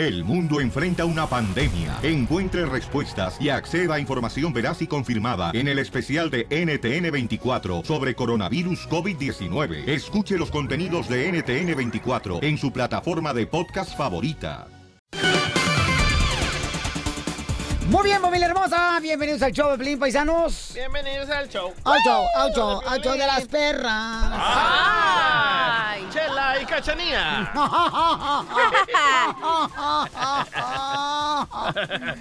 El mundo enfrenta una pandemia. Encuentre respuestas y acceda a información veraz y confirmada en el especial de NTN24 sobre coronavirus COVID-19. Escuche los contenidos de NTN24 en su plataforma de podcast favorita. Muy bien, familia hermosa. Bienvenidos al show de Paisanos. Bienvenidos al show. Al show, al show, al show de las perras. ¡Ay! Y Cachanía.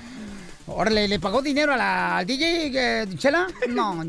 Órale, ¿le pagó dinero a la, al DJ, eh, Chela? No,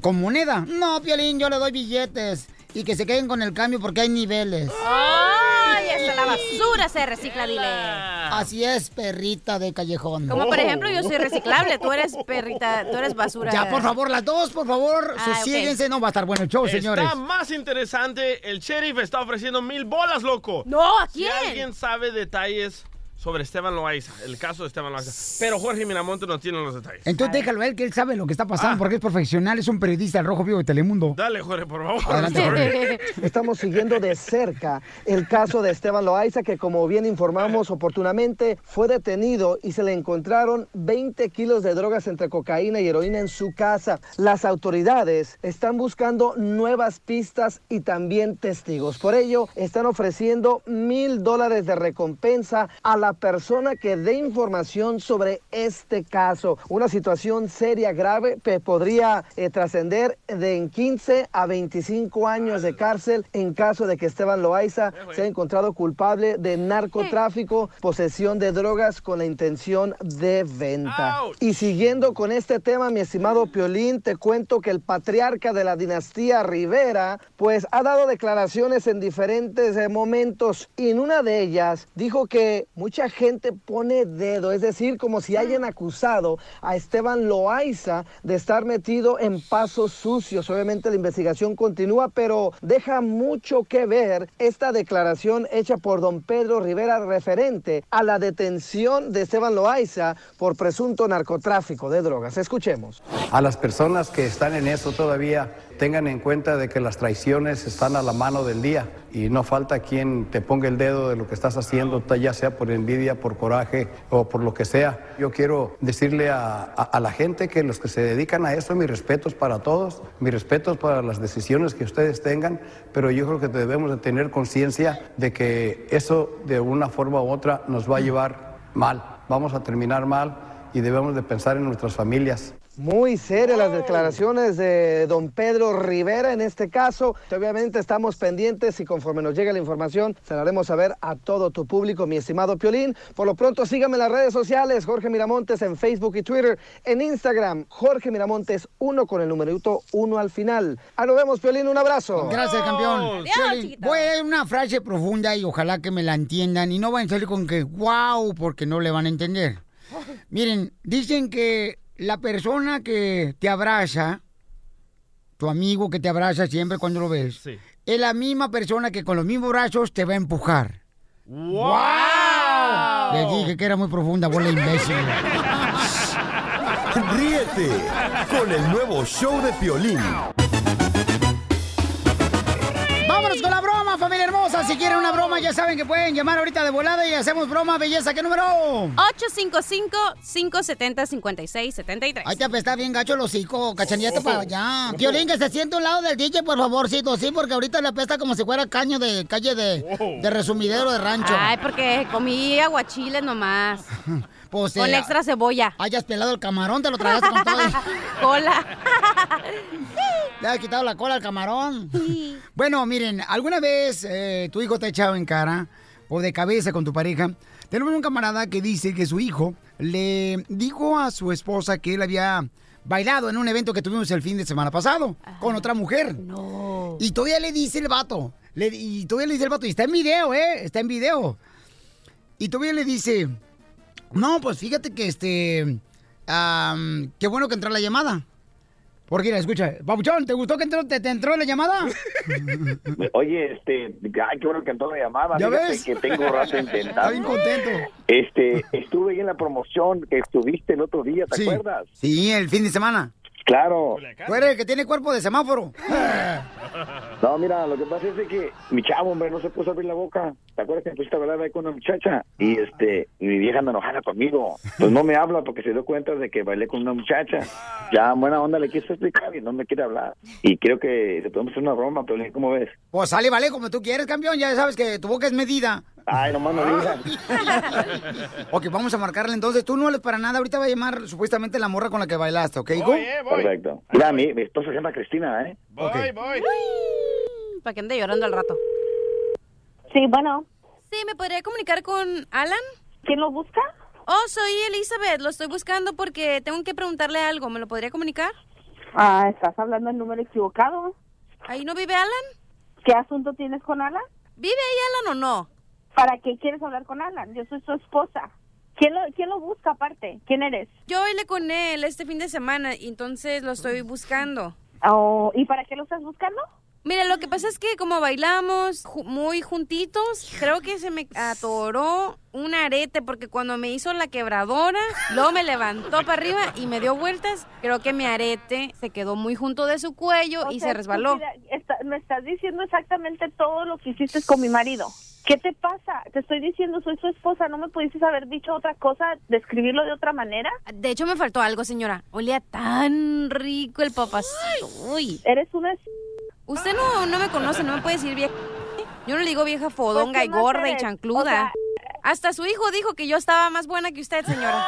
con moneda. No, Piolín, yo le doy billetes. Y que se queden con el cambio porque hay niveles. ¡Ay! Hasta la basura se recicla, dile. Así es, perrita de callejón. Como por ejemplo, yo soy reciclable, tú eres perrita, tú eres basura. Ya, por favor, las dos, por favor, Ah. No va a estar bueno el show, señores. Está más interesante. El sheriff está ofreciendo mil bolas, loco. No, ¿a Si quién? alguien sabe detalles sobre Esteban Loaiza, el caso de Esteban Loaiza. Pero Jorge Miramonte no tiene los detalles. Entonces déjalo a él, que él sabe lo que está Ah. pasando, porque es profesional, es un periodista del Rojo Vivo de Telemundo. Dale, Jorge, por favor. Adelante, Jorge. Estamos siguiendo de cerca el caso de Esteban Loaiza, que como bien informamos oportunamente, fue detenido y se le encontraron 20 kilos de drogas entre cocaína y heroína en su casa. Las autoridades están buscando nuevas pistas y también testigos. Por ello, están ofreciendo mil dólares de recompensa a la persona que dé información sobre este caso. Una situación seria, grave, que podría eh, trascender de en 15 a 25 años de cárcel en caso de que Esteban Loaiza sea encontrado culpable de narcotráfico, posesión de drogas con la intención de venta. Y siguiendo con este tema, mi estimado Piolín, te cuento que el patriarca de la dinastía Rivera, pues ha dado declaraciones en diferentes eh, momentos y en una de ellas dijo que mucha gente pone dedo, es decir, como si hayan acusado a Esteban Loaiza de estar metido en pasos sucios. Obviamente la investigación continúa, pero deja mucho que ver esta declaración hecha por don Pedro Rivera referente a la detención de Esteban Loaiza por presunto narcotráfico de drogas. Escuchemos. A las personas que están en eso todavía tengan en cuenta de que las traiciones están a la mano del día y no falta quien te ponga el dedo de lo que estás haciendo, ya sea por envidia, por coraje o por lo que sea. Yo quiero decirle a, la gente que los que se dedican a eso, mis respetos para todos, mis respetos para las decisiones que ustedes tengan, pero yo creo que debemos de tener conciencia de que eso de una forma u otra nos va a llevar mal, vamos a terminar mal y debemos de pensar en nuestras familias. Muy serias las declaraciones de don Pedro Rivera en este caso. Obviamente estamos pendientes y conforme nos llegue la información se la haremos saber a todo tu público, mi estimado Piolín. Por lo pronto síganme en las redes sociales, Jorge Miramontes en Facebook y Twitter, en Instagram, Jorge Miramontes 1 con el numerito 1 al final. Ah, nos vemos, Piolín, un abrazo. Gracias, campeón. Piolín, Voy a dar una frase profunda y ojalá que me la entiendan y no van a salir con que wow, porque no le van a entender. Miren, dicen que la persona que te abraza, tu amigo que te abraza siempre cuando lo ves, es la misma persona que con los mismos brazos te va a empujar. ¡Wow! Les dije que era muy profunda, bola imbécil. Ríete con el nuevo show de Piolín. Vámonos con la broma, familia hermosa. Si quieren una broma, ya saben que pueden llamar ahorita de volada y hacemos broma, belleza. ¿Qué número? 855-570-5673. Ahí te apesta bien gacho el hocico, cachanillate para allá. Piolín, que se siente a un lado del DJ, por favorcito, sí, porque ahorita le apesta como si fuera caño de calle de, de resumidero de rancho. Ay, porque comí aguachiles nomás. Pues, Con eh, extra cebolla. Hayas pelado el camarón, te lo tragaste con todo. Cola. Le has quitado la cola al camarón. Bueno, miren, ¿alguna vez eh, tu hijo te ha echado en cara o de cabeza con tu pareja? Tenemos un camarada que dice que su hijo le dijo a su esposa que él había bailado en un evento que tuvimos el fin de semana pasado con otra mujer. No. Y todavía le dice el vato. le- y todavía le dice el vato. Y está en video, ¿eh? Está en video. Y todavía le dice. No, pues fíjate que este. am, qué bueno que entró la llamada. Porque mira, escucha, Papuchón, ¿te gustó que entró, te, te entró la llamada? Oye, este, ay, qué bueno que entró la llamada. ¿Ya Fíjate ves? que tengo rato intentando. Está bien contento. Este, estuve ahí en la promoción que estuviste el otro día, ¿te Sí. acuerdas? Sí, el fin de semana. Claro. Tú eres el que tiene cuerpo de semáforo. No, mira, lo que pasa es de que mi chavo, hombre, no se puso a abrir la boca. ¿Te acuerdas que me pusiste a hablar ahí con una muchacha? Y este, vieja anda enojada conmigo. Pues no me habla porque se dio cuenta de que bailé con una muchacha. Ya en buena onda le quiso explicar y no me quiere hablar. Y creo que le podemos hacer una broma, pero ¿cómo ves? Pues sale, vale, como tú quieres, campeón. Ya sabes que tu boca es medida. Ay, nomás no digas. ok, vamos a marcarle entonces. Tú no hables para nada. Ahorita va a llamar supuestamente la morra con la que bailaste, ¿ok, hijo? Perfecto. Mira, mi, mi esposa se llama Cristina, ¿eh? Voy, voy. Para que ande llorando al rato. Sí, bueno. Sí, ¿me podría comunicar con Alan? ¿Quién lo busca? Oh, soy Elizabeth. Lo estoy buscando porque tengo que preguntarle algo. ¿Me lo podría comunicar? Ah, estás hablando el número equivocado. ¿Ahí no vive Alan? ¿Qué asunto tienes con Alan? ¿Vive ahí Alan o no? ¿Para qué quieres hablar con Alan? Yo soy su esposa. ¿Quién lo, quién lo busca aparte? ¿Quién eres? Yo bailé con él este fin de semana y entonces lo estoy buscando. Oh, ¿Y para qué lo estás buscando? Mira, lo que pasa es que como bailamos ju- muy juntitos, creo que se me atoró un arete porque cuando me hizo la quebradora, luego me levantó para arriba y me dio vueltas. Creo que mi arete se quedó muy junto de su cuello O y sea, se resbaló. estúpida, está- me estás diciendo exactamente todo lo que hiciste con mi marido. ¿Qué te pasa? Te estoy diciendo, soy su esposa. ¿No me pudiste haber dicho otra cosa, describirlo de otra manera? De hecho, me faltó algo, señora. Olía tan rico el papacito. Uy. Eres una... Usted no, no me conoce, no me puede decir vieja. Yo no le digo vieja fodonga Pues, ¿qué y gorda y chancluda. O sea- Hasta su hijo dijo que yo estaba más buena que usted, señora.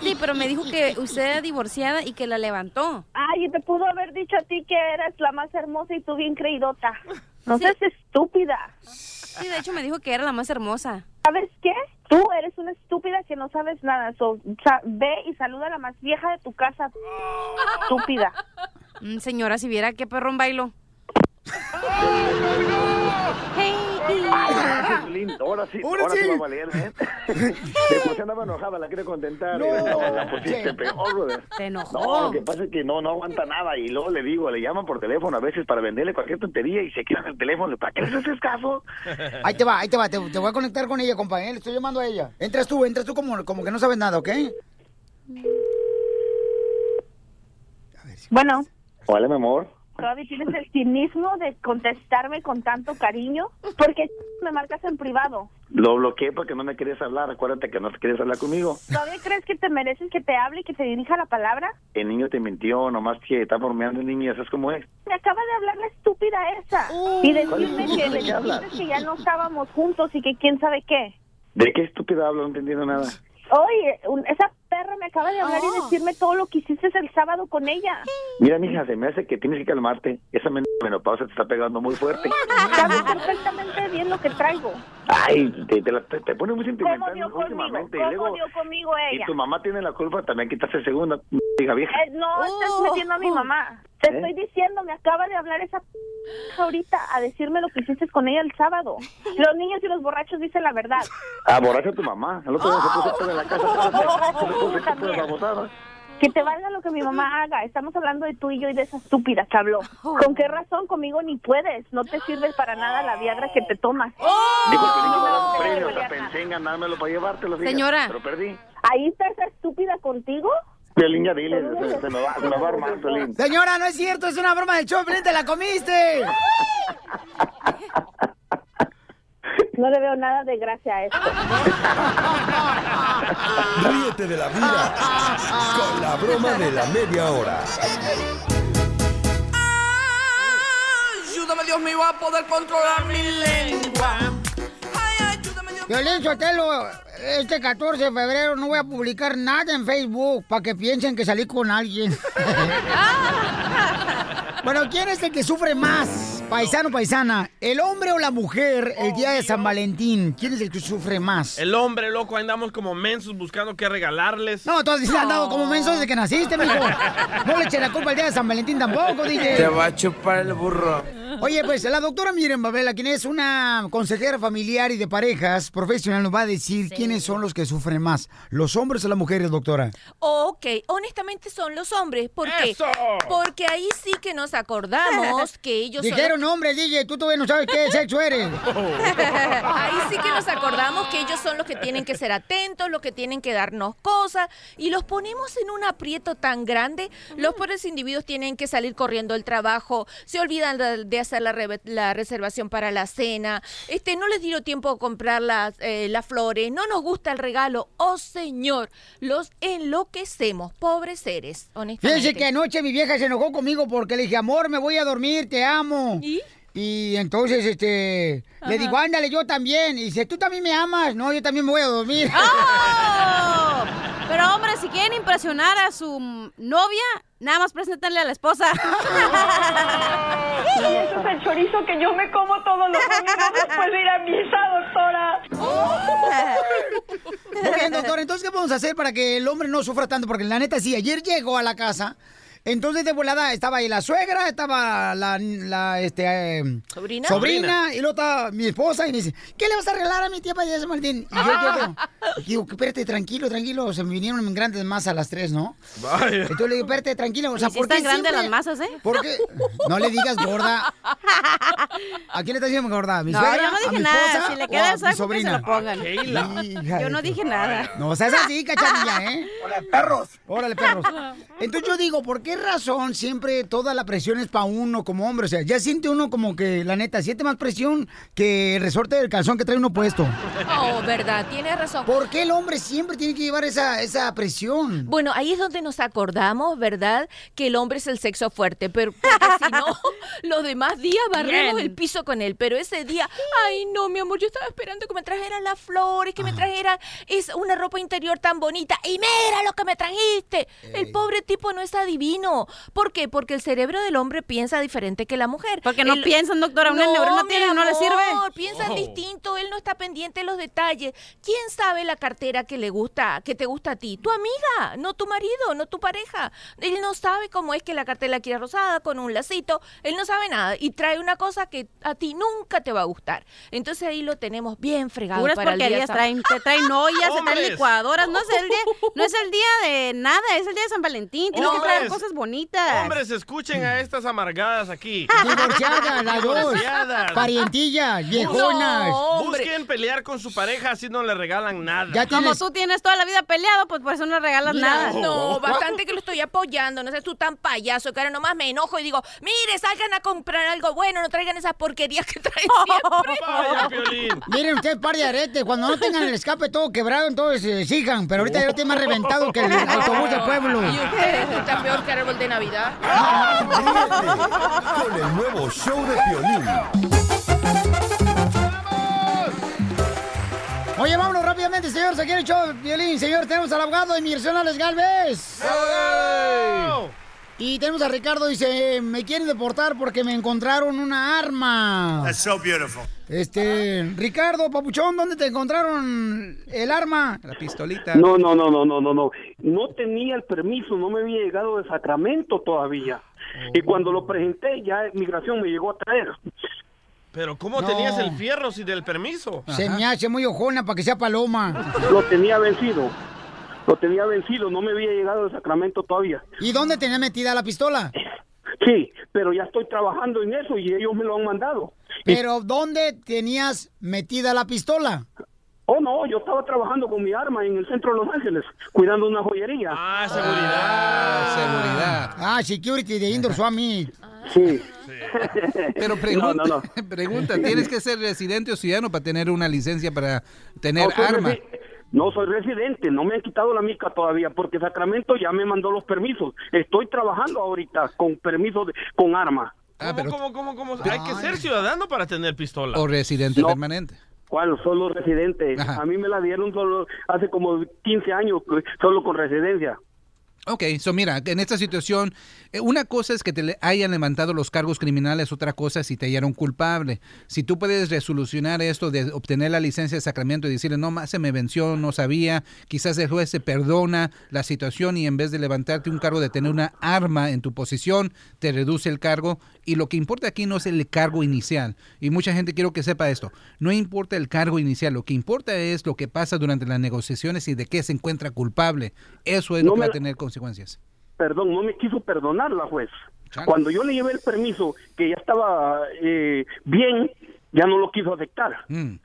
Sí, pero me dijo que usted era divorciada y que la levantó. Ay, te pudo haber dicho a ti que eras la más hermosa y tú bien creidota. No seas estúpida. Sí, de hecho me dijo que era la más hermosa. ¿Sabes qué? Tú eres una estúpida que no sabes nada. So, sa- ve y saluda a la más vieja de tu casa. Estúpida. Mm, señora, si viera qué perrón bailo. Ah, ahora sí, Ahora ahora, sí. sí. va a valer, ¿eh? De por sí andaba enojada, la quiero contentar. No. y la, la pusiste peor, brother. Se enojó. No, lo que pasa es que no, no aguanta nada y luego le digo, le llaman por teléfono a veces para venderle cualquier tontería y se quedan el teléfono. ¿Para qué les haces caso? Ahí te va, ahí te va. Te, te voy a conectar con ella, compa. ¿eh? Le estoy llamando a ella. Entras tú, entras tú como, como que no sabes nada, ¿ok? Bueno, Hola, mi amor. Todavía tienes el cinismo de contestarme con tanto cariño. Porque me marcas en privado. Lo bloqueé porque no me querías hablar. Acuérdate que no te querías hablar conmigo. ¿Todavía crees que te mereces que te hable y que te dirija la palabra? El niño te mintió, nomás que está bromeando el niño, ¿sabes cómo es? Me acaba de hablar la estúpida esa. y decirme ¿Cuál que ¿De qué que ya no estábamos juntos y que quién sabe qué. ¿De qué estúpida hablo? No entendiendo nada. Oye, un- esa perra me acaba de hablar y decirme todo lo que hiciste el sábado con ella. Mira, mija, se me hace que tienes que calmarte. Esa men- menopausa te está pegando muy fuerte. Sabes perfectamente bien lo que traigo. Ay, te, te, la- te- te pone muy ¿Cómo sentimental conmigo? últimamente. Y ¿Cómo luego, dio conmigo y tu mamá tiene la culpa, también quitarse segunda, hija vieja. Eh, no estás metiendo a mi mamá. Te ¿Eh? estoy diciendo, me acaba de hablar esa p ahorita a decirme lo que hiciste con ella el sábado. Los niños y los borrachos dicen la verdad. Ah, borracha a tu mamá. El otro día se puso en la casa. Babosada. Que te valga lo que mi mamá haga. Estamos hablando de tú y yo y de esa estúpida que habló. ¿Con qué razón conmigo ni puedes? No te sirve para nada la viagra que te tomas. Dijo que le iba a dar un No, premio, no, o sea, ya pensé en ganármelo para llevártelo. fíjate, Señora. Pero perdí. Ahí está esa estúpida contigo. Piolín, ya dile, se, se me va, se me va a armar, Piolín. Señora, no es cierto, es una broma del show, Piolín, te la comiste. No le veo nada de gracia a esto. Ríete de la vida con la broma de la media hora. Ayúdame, Dios mío, a poder controlar mi lengua. Violín Sotelo, este 14 de febrero no voy a publicar nada en Facebook para que piensen que salí con alguien. bueno, ¿quién es el que sufre más? Paisano, paisana, ¿el hombre o la mujer el día de San Valentín? ¿Quién es el que sufre más? El hombre, loco, andamos como mensos buscando qué regalarles. No, tú has andado como menso desde que naciste, mijo. No le eches la culpa el día de San Valentín tampoco, DJ. Te va a chupar el burro. Oye, pues la doctora Miren Babela, quien es una consejera familiar y de parejas profesional, nos va a decir quiénes son los que sufren más, los hombres o las mujeres, doctora. Ok, honestamente son los hombres. ¿Por qué? Porque ahí sí que nos acordamos que ellos son Dijeron hombre, DJ, tú todavía no sabes qué sexo eres. Ahí sí que nos acordamos que ellos son los que tienen que ser atentos, los que tienen que darnos cosas y los ponemos en un aprieto tan grande. Los pobres individuos tienen que salir corriendo del trabajo, se olvidan de, hacer la, re- la reservación para la cena, este, no les dio tiempo a comprar las, eh, las flores, no nos gusta el regalo. Oh, señor, los enloquecemos, pobres seres, honestamente. Fíjense que anoche mi vieja se enojó conmigo porque le dije, amor, me voy a dormir, te amo. ¿Y? entonces, este, le digo, ándale, yo también. Y dice, ¿tú también me amas? No, yo también me voy a dormir. ¡Oh! Pero hombre, si quieren impresionar a su novia, nada más preséntenle a la esposa. Y ese es el chorizo que yo me como todos los domingos después de ir a misa, doctora. Muy bien, doctor, entonces, ¿qué podemos hacer para que el hombre no sufra tanto? Porque la neta, sí, ayer llegó a la casa, entonces de volada estaba ahí la suegra, estaba la, la, este, eh, ¿Sobrina? sobrina, y luego estaba mi esposa, y me dice, ¿qué le vas a regalar a mi tía para San Valentín? Y yo y digo, espérate, tranquilo, tranquilo, se me vinieron en grandes masas las tres, ¿no? Vaya. Entonces le digo, espérate, tranquilo, o sea, ¿por qué están grandes siempre- las masas, ¿eh? ¿Por qué? No le digas gorda. ¿A quién le estás diciendo gorda? ¿A mi No, suegra? yo no ¿A dije mi nada. Si le o queda a que se sobrina? lo pongan. Hija Yo no dije nada. No seas así, cachanilla, ¿eh? Órale, perros. Órale, perros. Entonces yo digo, ¿por qué razón siempre toda la presión es para uno como hombre? O sea, ya siente uno como que, la neta, siente más presión que el resorte del calzón que trae uno puesto. Oh, verdad, tienes razón. ¿Por qué el hombre siempre tiene que llevar esa, esa presión? Bueno, ahí es donde nos acordamos, ¿verdad? Que el hombre es el sexo fuerte, pero porque si no, los demás días barremos Bien. el piso con él. Pero ese día, ay, no, mi amor, yo estaba esperando que me trajeran las flores, que me trajeran es una ropa interior tan bonita. Y mira lo que me trajiste. El pobre tipo no es adivino. ¿Por qué? Porque el cerebro del hombre piensa diferente que la mujer. Porque no El- piensan, doctora, una neurona mi tiene, no le sirve. amor, Piensan Oh. distinto, él no está pendiente de los detalles. ¿Quién sabe la cartera que le gusta, que te gusta a ti? Tu amiga, no tu marido, no tu pareja. Él no sabe cómo es que la cartera la quiere rosada con un lacito. Él no sabe nada y trae una cosa que a ti nunca te va a gustar. Entonces ahí lo tenemos bien fregado Puras para el día porquerías San- traen, te traen ollas, te traen licuadoras, no es el día, no es el día de nada, es el día de San Valentín, tienes que traer Hombres. Cosas bonitas. Hombres, escuchen a estas amargadas aquí. Divorciadas, las dos. Divorciadas. Parientillas, viejonas. No. Busquen pelear con su pareja, así no le regalan nada. Ya Como tú tienes toda la vida peleado, pues por eso no regalas Mira. nada. No, bastante que lo estoy apoyando. No seas tú tan payaso que ahora nomás me enojo y digo, mire, salgan a comprar algo bueno, no traigan esas porquerías que traen siempre. Vaya. Miren ustedes, par de aretes, cuando no tengan el escape todo quebrado, entonces eh, sigan, pero ahorita ya lo tienen más reventado que el autobús del pueblo. Y ustedes están peor que árbol de Navidad. Con el nuevo show de Piolín. Oye, vámonos rápidamente, señor, se quiere el show, Violín. Señor, tenemos al abogado de inmigración, Alex Galvez. Y tenemos a Ricardo, dice, me quieren deportar porque me encontraron una arma. That's so beautiful. Este, Ricardo, papuchón, ¿dónde te encontraron el arma? La pistolita. No, no, no, no, no, no, no. No tenía el permiso, no me había llegado de Sacramento todavía. Y cuando lo presenté, ya migración me llegó a traer. Pero ¿cómo No. tenías el fierro sin el permiso? Se me hace muy ojona para que sea paloma. Lo tenía vencido. Lo tenía vencido, no me había llegado de Sacramento todavía. ¿Y dónde tenía metida la pistola? Sí, pero ya estoy trabajando en eso y ellos me lo han mandado. Pero ¿dónde tenías metida la pistola? Oh, no, yo estaba trabajando con mi arma en el centro de Los Ángeles, cuidando una joyería. Ah, seguridad. seguridad. Ah, security de Indoor Swami. Sí. Pero pregunta, No, no, no. pregunta, ¿tienes que ser residente o ciudadano para tener una licencia para tener soy arma? resi- No, soy residente, no me han quitado la mica todavía porque Sacramento ya me mandó los permisos. Estoy trabajando ahorita con permiso de- con arma. Ah, ¿Cómo, cómo, cómo, cómo? Hay que ser ciudadano para tener pistola. O residente No. permanente. ¿Cuál? Solo residente. Ajá. A mí me la dieron solo hace como 15 años, solo con residencia. Ok, so mira, en esta situación, eh, una cosa es que te hayan levantado los cargos criminales, otra cosa es si te hallaron culpable. Si tú puedes resolucionar esto de obtener la licencia de Sacramento y decirle, no más se me venció, no sabía, quizás el juez se perdona la situación y en vez de levantarte un cargo de tener una arma en tu posición, te reduce el cargo. Y lo que importa aquí no es el cargo inicial. Y mucha gente quiero que sepa esto. No importa el cargo inicial, lo que importa es lo que pasa durante las negociaciones y de qué se encuentra culpable. Eso es No lo que va a tener consecuencias. Perdón, no me quiso perdonar la juez. Cuando yo le llevé el permiso, que ya estaba eh, bien, ya no lo quiso aceptar. Mm.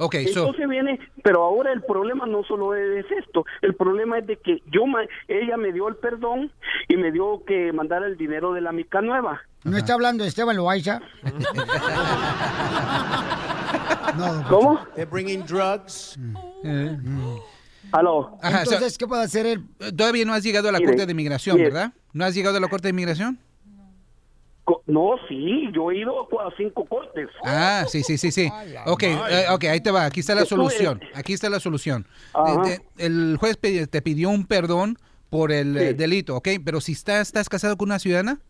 Ok, so, Entonces viene, pero ahora el problema no solo es esto, el problema es de que yo, ma- ella me dio el perdón y me dio que mandar el dinero de la mica nueva. ¿No está hablando de Esteban Loaiza? ¿Cómo? They're bringing drugs. Aló. Ajá, Entonces, ¿qué puede hacer él? Todavía no has llegado a la Mire, Corte de Inmigración, mire. ¿verdad? ¿No has llegado a la Corte de Inmigración? No, sí, yo he ido a cinco cortes. Ah, sí, sí, sí, sí. Ok, eh, ok, ahí te va. Aquí está la solución. Aquí está la solución. Ajá. De- el juez te pidió un perdón por el Sí. eh, delito, ¿ok? Pero si estás, estás casado con una ciudadana,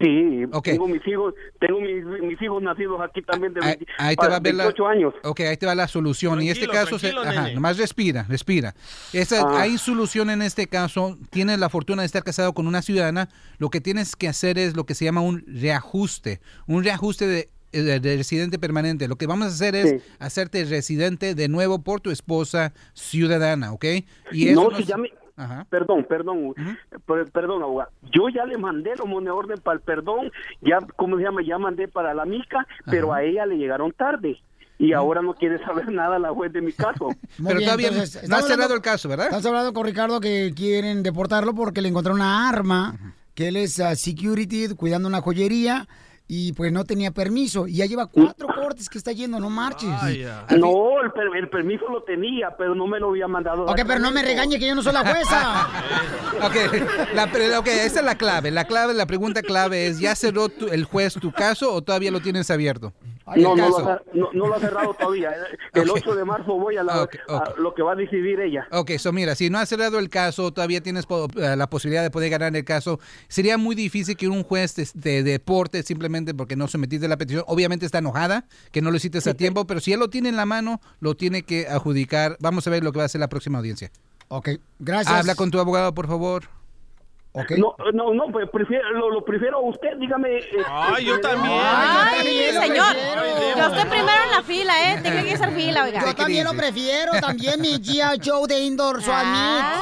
Sí, Ok. tengo mis hijos, tengo mis, mis hijos nacidos aquí también de ahí, 20 ahí te va a ver la, 28 años. Ok, ahí te va la solución. y en este Tranquilo, caso, se- ajá, nomás respira, respira. Esa, Ah. Hay solución en este caso. Tienes la fortuna de estar casado con una ciudadana. Lo que tienes que hacer es lo que se llama un reajuste. Un reajuste de, de- de residente permanente. Lo que vamos a hacer es Sí. hacerte residente de nuevo por tu esposa ciudadana, ¿ok? Y eso no, no si ya me- Ajá. Perdón, perdón, per- perdón, abogado. Yo ya le mandé los moneda orden para el perdón, ya, ¿cómo se llama? Ya mandé para la mica, pero a ella le llegaron tarde. Y ahora no quiere saber nada la juez de mi caso. Pero bien, todavía entonces, no has cerrado el caso, ¿verdad? Estás hablando con Ricardo que quieren deportarlo porque le encontraron una arma, que él es ah, security, cuidando una joyería, y pues no tenía permiso. Y ya lleva cuatro cortes que está yendo, no marches. No, el, per- el permiso lo tenía, pero no me lo había mandado. Ok, pero no me regañe que yo no soy la jueza. Ok, la, pre- ok, esa es la clave. La clave, la pregunta clave es, ¿ya cerró tu- el juez tu caso o todavía lo tienes abierto? No, no lo, ha, no, no lo ha cerrado todavía. El Ok. 8 de marzo voy a, la, a lo que va a decidir ella. Ok, so mira, si no has cerrado el caso, todavía tienes po- eh, la posibilidad de poder ganar el caso. Sería muy difícil que un juez te, te deporte simplemente porque no sometiste la petición. Obviamente está enojada, que no lo hiciste a tiempo, pero si él lo tiene en la mano, lo tiene que adjudicar. Vamos a ver lo que va a hacer la próxima audiencia. Ok, gracias. Habla con tu abogado, por favor. No, no, no, pues prefiero, lo, lo prefiero a usted, dígame. eh, Ay, yo eh, también. Ay, lo señor. prefiero. Yo estoy primero en la fila, ¿eh? Tiene que ser fila, oiga. Yo también lo prefiero, también mi G.I. Joe de Indoor Ah.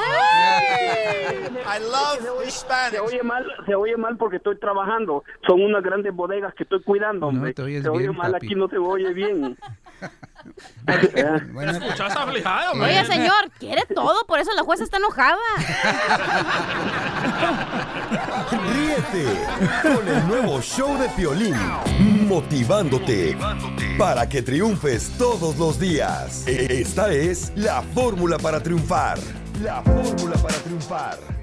I love Se oye mal, se oye mal porque estoy trabajando. Son unas grandes bodegas que estoy cuidando, hombre. te oyes se oye bien, mal papi. aquí, no se oye bien. ¿Escuchaste aflijado, hombre? Oye, señor, quiere todo, por eso la jueza está enojada. Ríete con el nuevo show de Piolín, motivándote para que triunfes todos los días. Esta es la fórmula para triunfar. La fórmula para triunfar.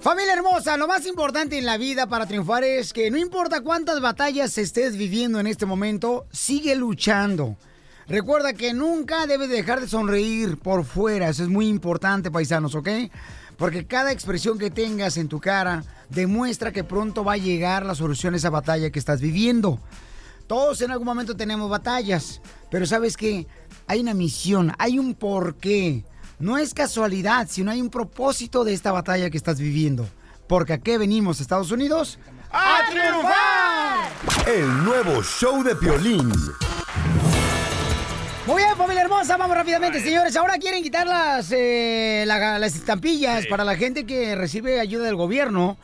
Familia hermosa, lo más importante en la vida para triunfar es que no importa cuántas batallas estés viviendo en este momento, sigue luchando. Recuerda que nunca debes dejar de sonreír por fuera, eso es muy importante, paisanos, ¿ok? Porque cada expresión que tengas en tu cara demuestra que pronto va a llegar la solución a esa batalla que estás viviendo. Todos en algún momento tenemos batallas, pero sabes que hay una misión, hay un porqué. No es casualidad, sino hay un propósito de esta batalla que estás viviendo. Porque aquí venimos, Estados Unidos, a triunfar. El nuevo show de Piolín. Muy bien, familia hermosa, vamos rápidamente, señores. Ahora quieren quitar las, eh, la- las estampillas para la gente que recibe ayuda del gobierno.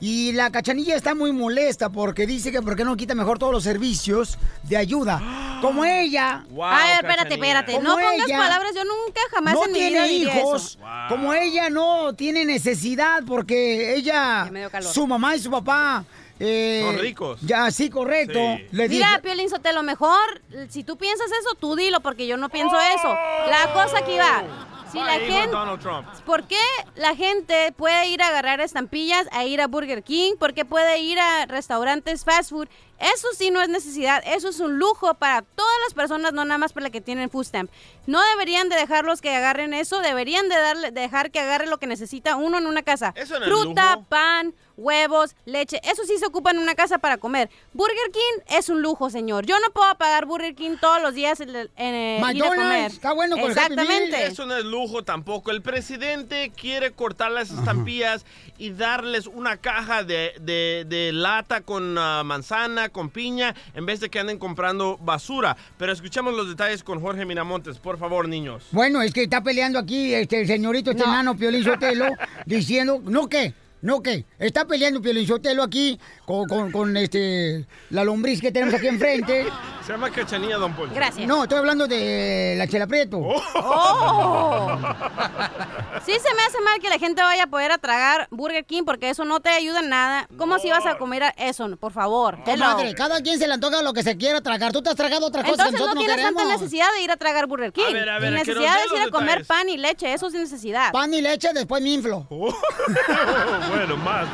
Y la cachanilla está muy molesta porque dice que por qué no quita mejor todos los servicios de ayuda. Como ella. a ver, espérate, espérate. Como No pongas ella palabras, yo nunca jamás no en mi vida tiene diría hijos, como ella no tiene necesidad porque ella, me dio calor. su mamá y su papá eh, Son ricos. Ya, sí, correcto. Le Mira, dije- Piolín Sotelo, mejor, si tú piensas eso, tú dilo, porque yo no pienso eso. La cosa que va, si la gente... Donald Trump. ¿Por qué la gente puede ir a agarrar estampillas, a ir a Burger King? ¿Por qué puede ir a restaurantes fast food? Eso sí no es necesidad, eso es un lujo para todas las personas, no nada más para las que tienen food stamp. No deberían de dejarlos que agarren eso, deberían de darle, dejar que agarre lo que necesita uno en una casa. Eso no es Fruta, lujo. pan, huevos, leche, eso sí se ocupa en una casa para comer. Burger King es un lujo, señor. Yo no puedo pagar Burger King todos los días en, el- en, eh, ir a comer. está bueno con el Happy Meal. Exactamente. Eso no es lujo tampoco. El presidente quiere cortar las estampillas y darles una caja de, de- de lata con ah, manzana, con piña, en vez de que anden comprando basura. Pero escuchemos los detalles con Jorge Miramontes, por favor, niños. Bueno, es que está peleando aquí este señorito, este No. nano Piolín Sotelo, diciendo, ¿no qué? No, ¿qué? Está peleando Piolinsotelo aquí con, con, con, este, la lombriz que tenemos aquí enfrente. Se llama cachanilla, don Poncho. No, estoy hablando de la chela Prieto. Oh. Sí se me hace mal que la gente vaya a poder a tragar Burger King porque eso no te ayuda en nada. ¿Cómo si vas a comer a- eso? Por favor. Madre, cada quien se le antoja lo que se quiera tragar. Tú te has tragado otra cosa Entonces que no nosotros no, tienes tanta queremos. necesidad de ir a tragar Burger King. A ver, a ver, Sin necesidad de ir a comer detalles. pan y leche, eso sin necesidad. Pan y leche, después me inflo. bueno, más.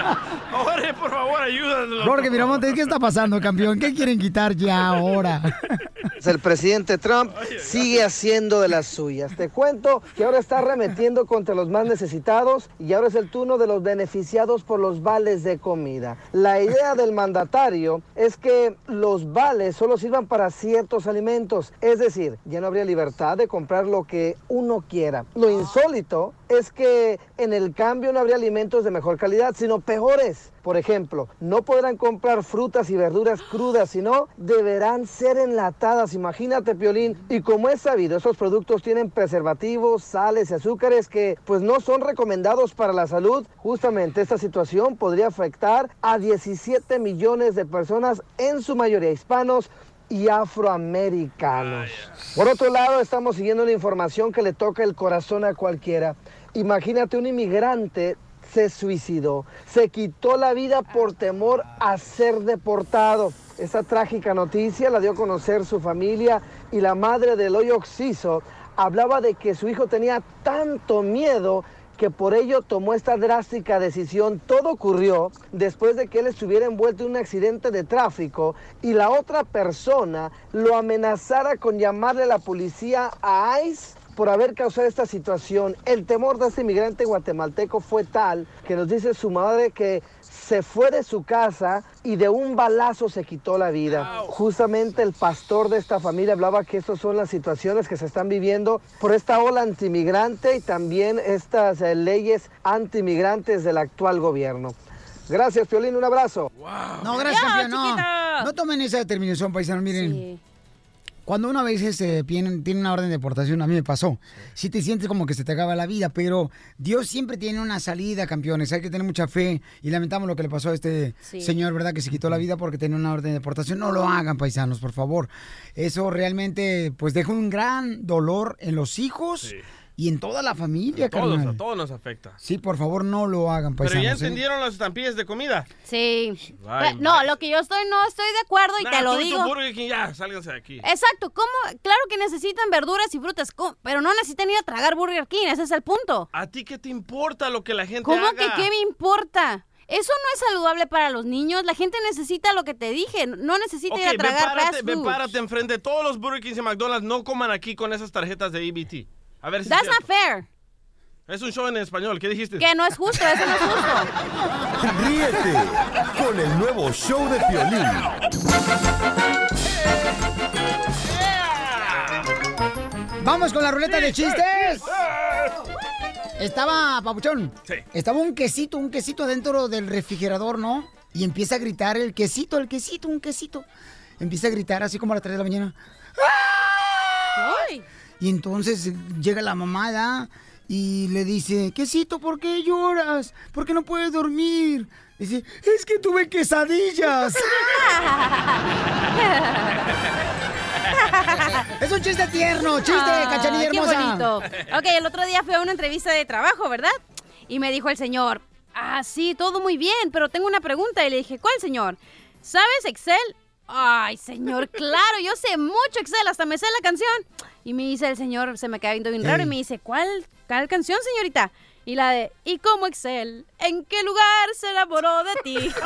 Jorge, por favor, ayúdanos. Jorge Miramontes, ¿qué está pasando, campeón? ¿Qué quieren quitar ya ahora? El presidente Trump sigue haciendo de las suyas. Te cuento que ahora está arremetiendo contra los más necesitados y ahora es el turno de los beneficiados por los vales de comida. La idea del mandatario es que los vales solo sirvan para ciertos alimentos, es decir, ya no habría libertad de comprar lo que uno quiera. Lo insólito es que en el cambio no habría alimentos de mejor calidad, sino peores. Por ejemplo, no podrán comprar frutas y verduras crudas, sino deberán ser enlatadas. Imagínate, Piolín. Y como es sabido, esos productos tienen preservativos, sales y azúcares que pues no son recomendados para la salud. Justamente esta situación podría afectar a 17 millones de personas, en su mayoría hispanos, y afroamericanos. Por otro lado, estamos siguiendo una información que le toca el corazón a cualquiera. Imagínate un inmigrante se suicidó, se quitó la vida por temor a ser deportado. Esa trágica noticia la dio a conocer su familia y la madre del hoyo Oxiso hablaba de que su hijo tenía tanto miedo que por ello tomó esta drástica decisión. Todo ocurrió después de que él estuviera envuelto en un accidente de tráfico y la otra persona lo amenazara con llamarle a la policía a ICE por haber causado esta situación. El temor de este inmigrante guatemalteco fue tal que nos dice su madre que se fue de su casa y de un balazo se quitó la vida. Justamente el pastor de esta familia hablaba que estas son las situaciones que se están viviendo por esta ola antimigrante y también estas eh, leyes antimigrantes del actual gobierno. Gracias, Piolín, un abrazo. No, gracias, campeón. No, no tomen esa determinación, paisanos. Miren, cuando uno a veces eh, tiene, tiene una orden de deportación, a mí me pasó. Sí te sientes como que se te acaba la vida, pero Dios siempre tiene una salida, campeones. Hay que tener mucha fe. Y lamentamos lo que le pasó a este Sí. señor, ¿verdad? Que se quitó la vida porque tenía una orden de deportación. No lo hagan, paisanos, por favor. Eso realmente, pues, deja un gran dolor en los hijos y en toda la familia, A todos, carnal. a todos nos afecta. Sí, por favor, no lo hagan, Pero paisanos. ya ¿eh? entendieron las estampillas de comida. Sí. Ay, Pe- no, lo que yo estoy no estoy de acuerdo y Nah, te lo tú y tu digo. Burger King, ya, sálganse de aquí. Exacto, ¿cómo? Claro que necesitan verduras y frutas, pero no necesitan ir a tragar Burger King, ese es el punto. ¿A ti qué te importa lo que la gente ¿Cómo haga? que qué me importa? Eso no es saludable para los niños. La gente necesita lo que te dije. No necesita Ok, ir a ven, tragar párate, fast ven, food. párate enfrente. Todos los Burger Kings y McDonald's no coman aquí con esas tarjetas de EBT. A ver si That's not fair. Es un show en español. ¿Qué dijiste? Que no es justo, eso no es justo. Ríete con el nuevo show de Piolín. Vamos con la ruleta de chistes. Estaba, Papuchón. Estaba un quesito, un quesito dentro del refrigerador, ¿no? Y empieza a gritar el quesito, el quesito, un quesito. Empieza a gritar así como a las 3 de la mañana. ¡Ay! Y entonces llega la mamada y le dice, quesito, ¿por qué lloras? ¿Por qué no puedes dormir? Dice, es que tuve quesadillas. es un chiste tierno, chiste, cachanilla qué hermosa. bonito. Ok, el otro día fui a una entrevista de trabajo, ¿verdad? Y me dijo el señor, ah, sí, todo muy bien, pero tengo una pregunta. Y le dije, ¿cuál, señor? ¿Sabes Excel? Ay, señor, claro, yo sé mucho Excel, hasta me sé la canción. Y me dice el señor, se me queda viendo bien raro, y me dice, ¿cuál, cuál canción, señorita? Y la de, ¿y cómo Excel? ¿En qué lugar se enamoró de ti? Dijo,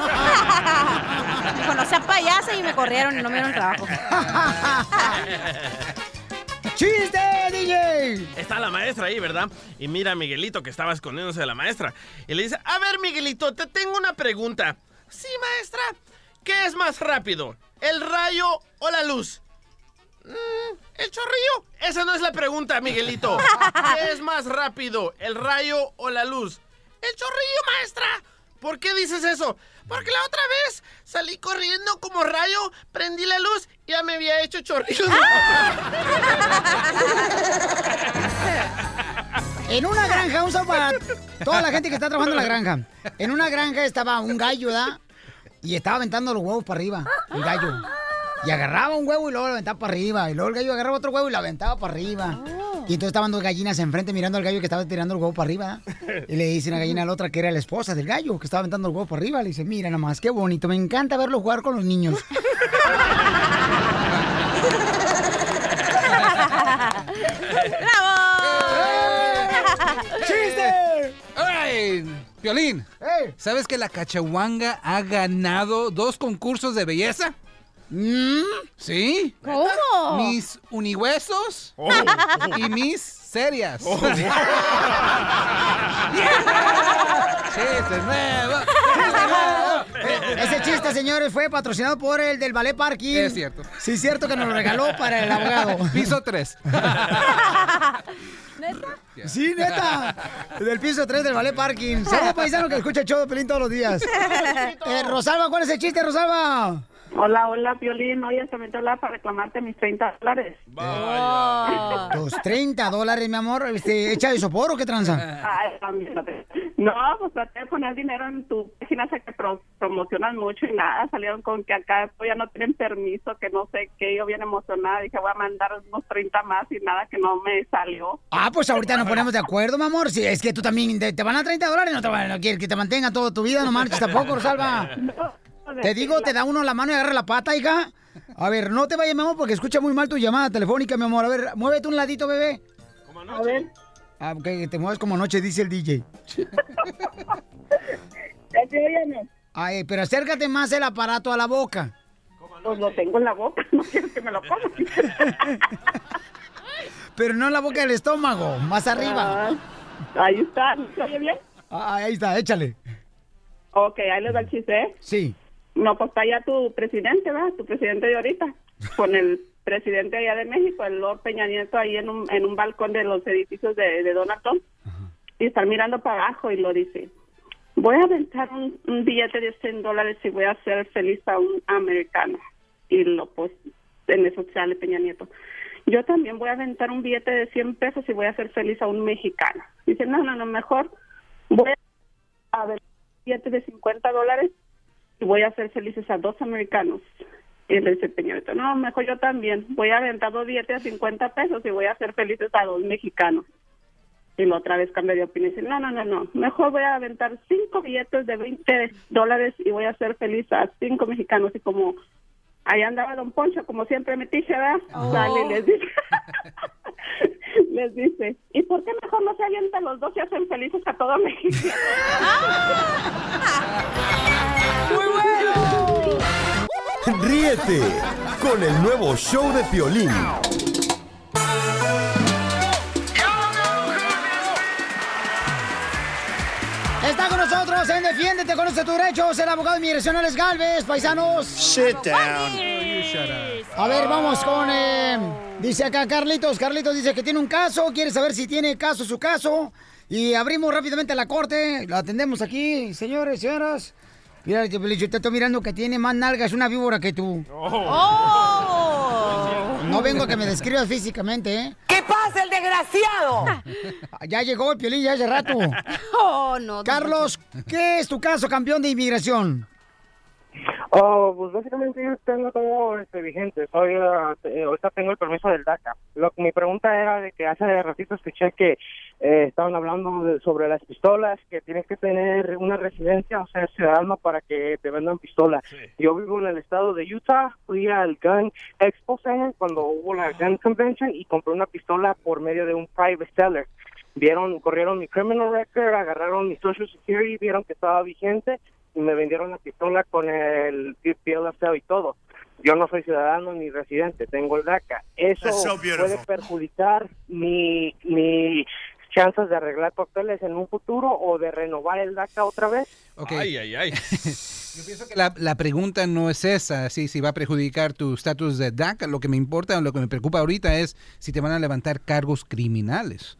no sea payasa, y me corrieron y no me dieron trabajo. ¡Chiste, DJ! Está la maestra ahí, ¿verdad? Y mira a Miguelito que estaba escondiéndose de la maestra. Y le dice, a ver, Miguelito, te tengo una pregunta. Sí, maestra. ¿Qué es más rápido? ¿El rayo o la luz? Mm, ¿El chorrillo? Esa no es la pregunta, Miguelito. ¿Qué es más rápido? ¿El rayo o la luz? El chorrillo, maestra. ¿Por qué dices eso? Porque la otra vez salí corriendo como rayo, prendí la luz y ya me había hecho chorrillo. En una granja, un para toda la gente que está trabajando en la granja. En una granja estaba un gallo, ¿verdad? Y estaba aventando los huevos para arriba, el gallo. Y agarraba un huevo y luego lo aventaba para arriba. Y luego el gallo agarraba otro huevo y lo aventaba para arriba. Y entonces estaban dos gallinas enfrente mirando al gallo que estaba tirando el huevo para arriba. Y le dice una gallina a la otra que era la esposa del gallo que estaba aventando el huevo para arriba. Le dice, mira nada más, qué bonito. Me encanta verlo jugar con los niños. ¡Chiste! ¡Ay! Violín, ¿sabes que la Cachahuanga ha ganado dos concursos de belleza? ¿Sí? ¿Cómo? Mis unihuesos Oh. y mis serias. Oh. ¡Chiste nuevo! Ese chiste, señores, fue patrocinado por el del Ballet Parking. Es cierto. Sí, es cierto que nos lo regaló para el abogado. Piso 3. Sí, neta. Del piso 3 del Ballet Parking. Saludos paisano que escucha el show de Pelín todos los días. Eh, Rosalba, ¿cuál es el chiste, Rosalba? Hola, hola, Piolín. Oye, también te hablaba para reclamarte mis 30 dólares. Los 30 dólares, mi amor. Este, ¿Echa de sopor o qué tranza? Ay, no te- No, pues traté de poner dinero en tu página, sé que pro- promocionas mucho y nada. Salieron con que acá ya no tienen permiso, que no sé qué. Yo bien emocionada dije, voy a mandar unos 30 más y nada, que no me salió. Ah, pues ahorita nos ponemos de acuerdo, mi amor. Si es que tú también te, te van a 30 dólares, no te van no quieres que te mantenga toda tu vida, no marches tampoco, Rosalba. Te digo, te da uno la mano y agarra la pata, hija. A ver, no te vayas, mi amor, porque escucha muy mal tu llamada telefónica, mi amor. A ver, muévete un ladito, bebé. A ver. Ah, ok, te mueves como anoche, dice el DJ. ¿Ya te? Ay, pero acércate más el aparato a la boca. Pues lo tengo en la boca, no quieres que me lo coma. Pero no en la boca del estómago, más arriba. Ah, ahí está, ¿se oye bien? Ah, ahí está, échale. Ok, ahí les da el chiste, ¿eh? Sí. No, pues está allá tu presidente, ¿verdad? Tu presidente de ahorita. Con el presidente allá de México, el Lord Peña Nieto, ahí en un, en un balcón de los edificios de, de Donald Trump. Y están mirando para abajo y lo dice. Voy a aventar un, un billete de 100 dólares y voy a hacer feliz a un americano. Y lo pues, en eso sale Peña Nieto. Yo también voy a aventar un billete de 100 pesos y voy a hacer feliz a un mexicano. Dice, no, no, no, mejor voy a ver un billete de 50 dólares voy a hacer felices a dos americanos. Y le dice Peña Nieto, no, mejor yo también. Voy a aventar dos billetes de 50 pesos y voy a hacer felices a dos mexicanos. Y la otra vez cambia de opinión y dice, no, no, no, no, mejor voy a aventar cinco billetes de 20 dólares y voy a hacer feliz a cinco mexicanos. Y como ahí andaba Don Poncho, como siempre metiche, ¿verdad? Sale y les dice, les dice, ¿y por qué mejor no se avientan los dos y hacen felices a todo México? ¡Muy bueno! Ríete con el nuevo show de Piolín. Está con nosotros en Defiéndete, conoce tus derechos, el abogado de inmigración Alex Galvez, paisanos. Sit down. A ver, vamos con... eh, dice acá Carlitos, Carlitos dice que tiene un caso, quiere saber si tiene caso su caso. Y abrimos rápidamente la corte, lo atendemos aquí, señores, señoras. Mira, yo yo te estoy mirando que tiene más nalgas una víbora que tú. No vengo a que me describas físicamente, ¿eh? ¿Qué pasa, el desgraciado? Ya llegó el piolín ya hace rato. Oh, no. Carlos, ¿qué es tu caso, campeón de inmigración? Oh, pues básicamente yo tengo todo este, vigente. Soy, ah, eh, ahorita tengo el permiso del DACA. Lo, mi pregunta era de que hace ratito escuché que eh, estaban hablando de- sobre las pistolas, que tienes que tener una residencia, o sea, ciudadano para que te vendan pistolas. Yo vivo en el estado de Utah, fui al Gun Expo Center cuando hubo la Gun Convention y compré una pistola por medio de un private seller. Vieron, corrieron mi criminal record, agarraron mi social security, vieron que estaba vigente y me vendieron la pistola con el PLSL y todo. Yo no soy ciudadano ni residente, tengo el DACA. Eso so puede perjudicar mi, mi chances de arreglar papeles en un futuro o de renovar el DACA otra vez. Ok. Ay, ay, ay. La, la pregunta no es esa, si, si va a perjudicar tu estatus de DACA. Lo que me importa, lo que me preocupa ahorita es si te van a levantar cargos criminales.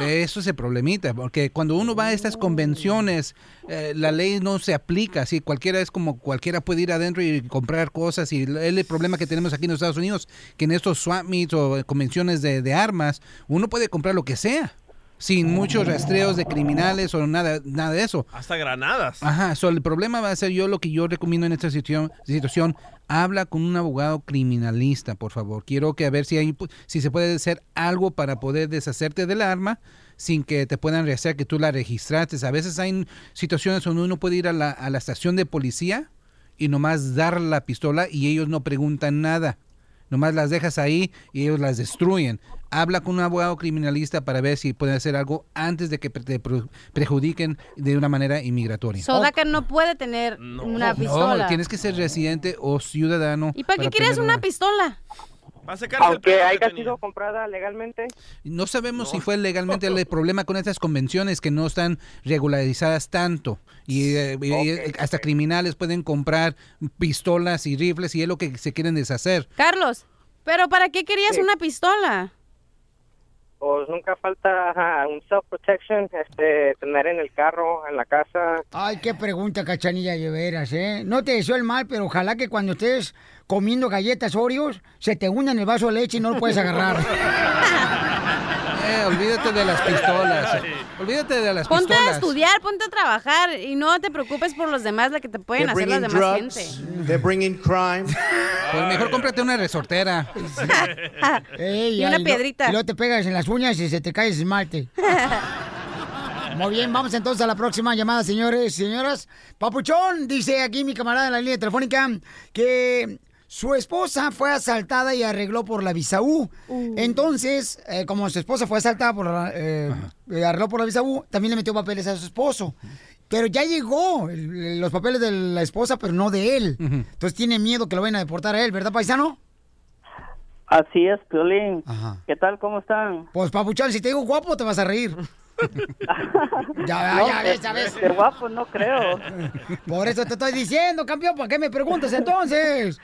Eso es el problemita, porque cuando uno va a estas convenciones, eh, la ley no se aplica. Si cualquiera es como cualquiera puede ir adentro y comprar cosas. Y el, problema que tenemos aquí en los Estados Unidos, que en estos swap meets o convenciones de armas, uno puede comprar lo que sea. Sin muchos rastreos de criminales o nada, nada de eso. Hasta granadas. Ajá, so el problema va a ser yo lo que yo recomiendo en esta situación, situación habla con un abogado criminalista, por favor. Quiero que a ver si hay si se puede hacer algo para poder deshacerte del arma sin que te puedan rehacer que tú la registraste. A veces hay situaciones donde uno puede ir a la, a la estación de policía y nomás dar la pistola y ellos no preguntan nada. Nomás las dejas ahí y ellos las destruyen. Habla con un abogado criminalista para ver si puede hacer algo antes de que te perjudiquen de una manera inmigratoria. que no puede tener una pistola. No, tienes que ser residente o ciudadano. ¿Y para, qué quieres una pistola? Aunque haya sido comprada legalmente. No sabemos si fue legalmente el problema con estas convenciones que no están regularizadas tanto. Y, eh, hasta criminales pueden comprar pistolas y rifles y es lo que se quieren deshacer. Carlos, ¿pero para qué querías una pistola? Pues nunca falta un self-protection, este, tener en el carro, en la casa. Ay, qué pregunta, cachanilla de veras, ¿eh? No te deseo el mal, pero ojalá que cuando estés comiendo galletas Oreos, se te hunda en el vaso de leche y no lo puedes agarrar. Olvídate de las pistolas. Olvídate de las ponte pistolas. Ponte a estudiar, ponte a trabajar y no te preocupes por los demás, la que te pueden hacer las demás gente. They're bringing crime. Pues mejor cómprate una resortera. y una piedrita. y luego te pegas en las uñas y se te cae el esmalte. Muy bien, vamos entonces a la próxima llamada, señores y señoras. Papuchón, dice aquí mi camarada en la línea telefónica, que su esposa fue asaltada y arregló por la visa U. Uh. Entonces, eh, como su esposa fue asaltada por eh, arregló por la visa U, también le metió papeles a su esposo. Pero ya llegó los papeles de la esposa, pero no de él. Entonces tiene miedo que lo vayan a deportar a él, ¿verdad, paisano? Así es, Piolín. ¿Qué tal? ¿Cómo están? Pues, papuchón, si te digo guapo, te vas a reír. ya, ya ves, ya ves. De guapo no creo. Por eso te estoy diciendo, campeón, ¿para qué me preguntas entonces?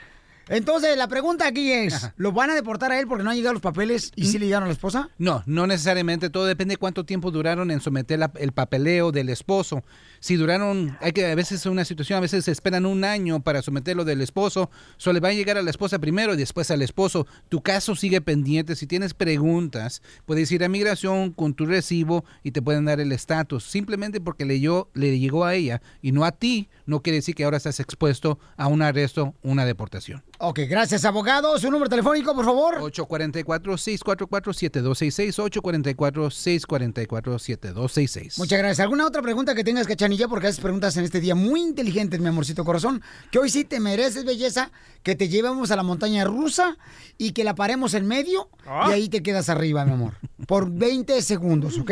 Entonces, la pregunta aquí es, ¿lo van a deportar a él porque no han llegado los papeles y sí le llegaron a la esposa? No, no necesariamente. Todo depende de cuánto tiempo duraron en someter el papeleo del esposo. Si duraron, hay que a veces es una situación, a veces se esperan un año para someterlo del esposo, solo le va a llegar a la esposa primero y después al esposo. Tu caso sigue pendiente. Si tienes preguntas, puedes ir a migración con tu recibo y te pueden dar el estatus. Simplemente porque le, le llegó a ella y no a ti, no quiere decir que ahora estás expuesto a un arresto, una deportación. Ok, gracias, abogado. Su número telefónico, por favor. 844-644-7266. 844-644-7266. Muchas gracias. ¿Alguna otra pregunta que tengas, Cachanilla? Porque haces preguntas en este día muy inteligentes, mi amorcito corazón. Que hoy sí te mereces, belleza, que te llevemos a la montaña rusa y que la paremos en medio y ahí te quedas arriba, mi amor. Por 20 segundos, ¿ok?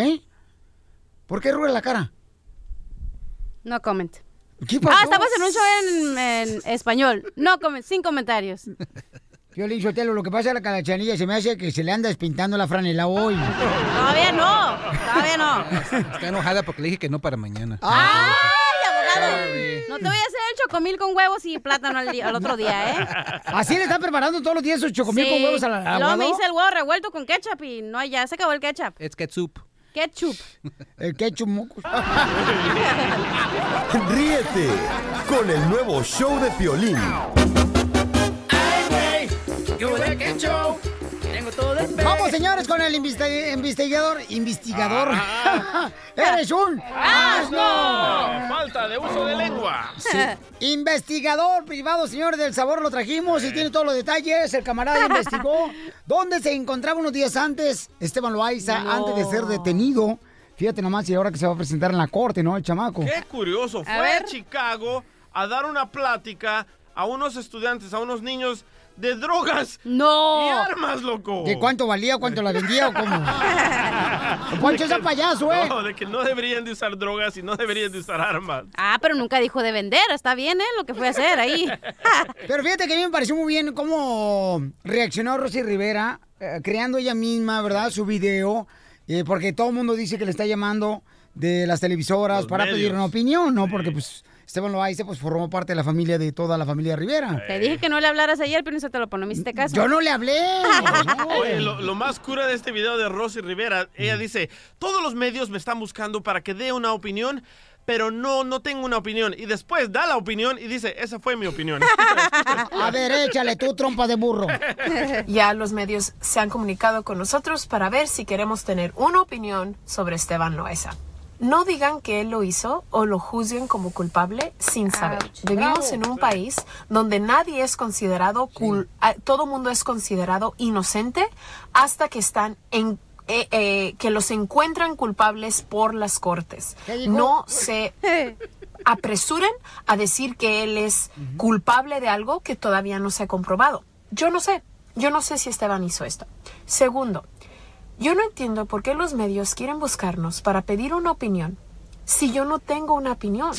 ¿Por qué rueda la cara? No comment. Ah, estamos en un show en, español. No, sin comentarios. Yo le Sotelo, lo que pasa es que la cachanilla se me hace que se le anda despintando la franela hoy. Todavía no, todavía no. Está enojada porque le dije que no para mañana. ¡Ay, abogado! No te voy a hacer el chocomil con huevos y plátano al, otro día, ¿eh? ¿Así le están preparando todos los días su chocomil con huevos a la Luego me hice el huevo revuelto con ketchup y no, ya se acabó el ketchup. Es ketchup. Ketchup. El ketchup Ríete con el nuevo show de Piolín. Ay, güey, ¿qué huele ketchup? Vamos, señores, con el investigador. Investigador. Ah. ¡Eres un asno! Falta de uso de lengua. Investigador privado, señor del sabor, lo trajimos y tiene todos los detalles. El camarada investigó dónde se encontraba unos días antes Esteban Loaiza, antes de ser detenido. Fíjate nomás, y ahora que se va a presentar en la corte, ¿no? El chamaco. Qué curioso. Fue a Chicago a dar una plática a unos estudiantes, a unos niños de drogas no. y armas, loco. ¿De cuánto valía, cuánto la vendía o cómo? Poncho es payaso, ¿eh? No, de que no deberían de usar drogas y no deberían de usar armas. Ah, pero nunca dijo de vender. Está bien, ¿eh? Lo que fue a hacer ahí. pero fíjate que a mí me pareció muy bien cómo reaccionó Rosy Rivera, eh, creando ella misma, ¿verdad? Su video, eh, porque todo el mundo dice que le está llamando de las televisoras para pedir una opinión, ¿no? Porque pues Esteban Loaiza pues formó parte de la familia de toda la familia Rivera. Te dije que no le hablaras ayer, pero eso te lo no me hiciste caso. Yo no le hablé. Oye, lo, más cura de este video de Rosy Rivera, ella dice, todos los medios me están buscando para que dé una opinión, pero no, no tengo una opinión. Y después da la opinión y dice, esa fue mi opinión. A ver, échale tú, trompa de burro. Ya los medios se han comunicado con nosotros para ver si queremos tener una opinión sobre Esteban Loaiza. No digan que él lo hizo o lo juzguen como culpable sin saber. Vivimos en un país donde nadie es considerado, cul ah, todo mundo es considerado inocente hasta que están en eh, eh, que los encuentran culpables por las cortes. No se apresuren a decir que él es culpable de algo que todavía no se ha comprobado. Yo no sé. Yo no sé si Esteban hizo esto. Segundo, yo no entiendo por qué los medios quieren buscarnos para pedir una opinión si yo no tengo una opinión.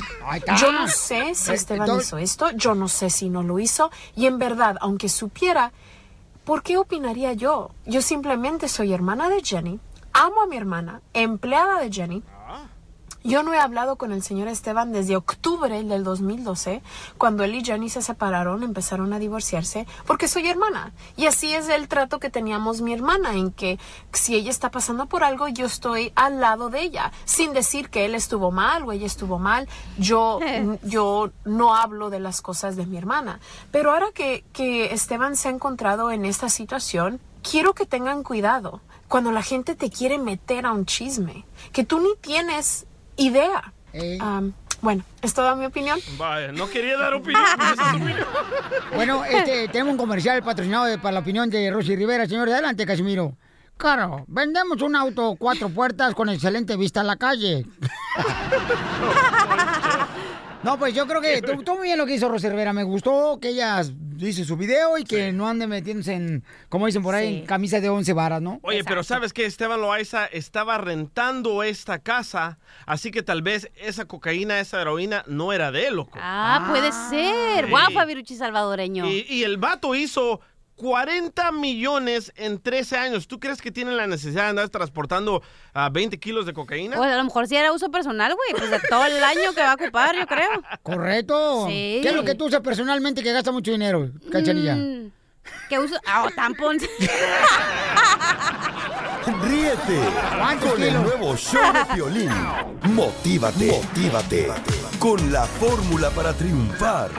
Yo no sé si Esteban entonces- hizo esto, yo no sé si no lo hizo, y en verdad, aunque supiera, ¿por qué opinaría yo? Yo simplemente soy hermana de Jenny, amo a mi hermana, empleada de Jenny. Yo no he hablado con el señor Esteban desde octubre del 2012, cuando él y Jenny se separaron, empezaron a divorciarse, porque soy hermana. Y así es el trato que teníamos mi hermana, en que si ella está pasando por algo, yo estoy al lado de ella, sin decir que él estuvo mal o ella estuvo mal. Yo, yo no hablo de las cosas de mi hermana. Pero ahora que, que Esteban se ha encontrado en esta situación, quiero que tengan cuidado cuando la gente te quiere meter a un chisme, que tú ni tienes idea. Am, bueno, es toda mi opinión. Vaya, no quería dar opinión. pero esa es opinión. Bueno, este, tenemos un comercial patrocinado de- para la opinión de Rosy Rivera. Señor, adelante, Casimiro. Claro, vendemos un auto cuatro puertas con excelente vista a la calle. No, pues yo creo que tú, tú muy bien lo que hizo Rosy Rivera. Me gustó que ella hizo su video y que no ande metiéndose en, como dicen por ahí, Sí. en camisa de once varas, ¿no? Oye, pero ¿sabes qué? Esteban Loaiza estaba rentando esta casa, así que tal vez esa cocaína, esa heroína no era de él, loco. Ah, puede ser. Sí. Guau, Fabiruchi salvadoreño. Y, y el vato hizo 40 millones en 13 años. ¿Tú crees que tiene la necesidad de andar transportando a 20 kilos de cocaína? Pues a lo mejor sí era uso personal, güey. Pues de todo el año que va a ocupar, yo creo. Correcto. Sí. ¿Qué es lo que tú usas personalmente que gasta mucho dinero, cachanilla? Mm, ¿Qué uso? Ah, tampón. Ríete ¿Cuántos con el nuevo show de Piolín. Motívate, motívate con la fórmula para triunfar.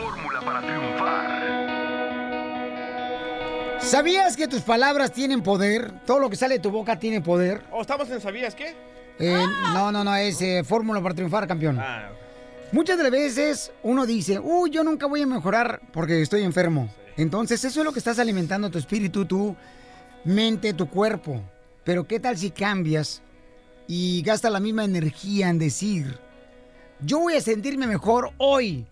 ¿Sabías que tus palabras tienen poder? Todo lo que sale de tu boca tiene poder. ¿O estamos en sabías qué? Eh, no, no, no, es eh, fórmula para triunfar, campeón. Ah, Muchas de las veces uno dice, uy, yo nunca voy a mejorar porque estoy enfermo. Entonces eso es lo que estás alimentando tu espíritu, tu mente, tu cuerpo. Pero ¿qué tal si cambias y gastas la misma energía en decir, yo voy a sentirme mejor hoy?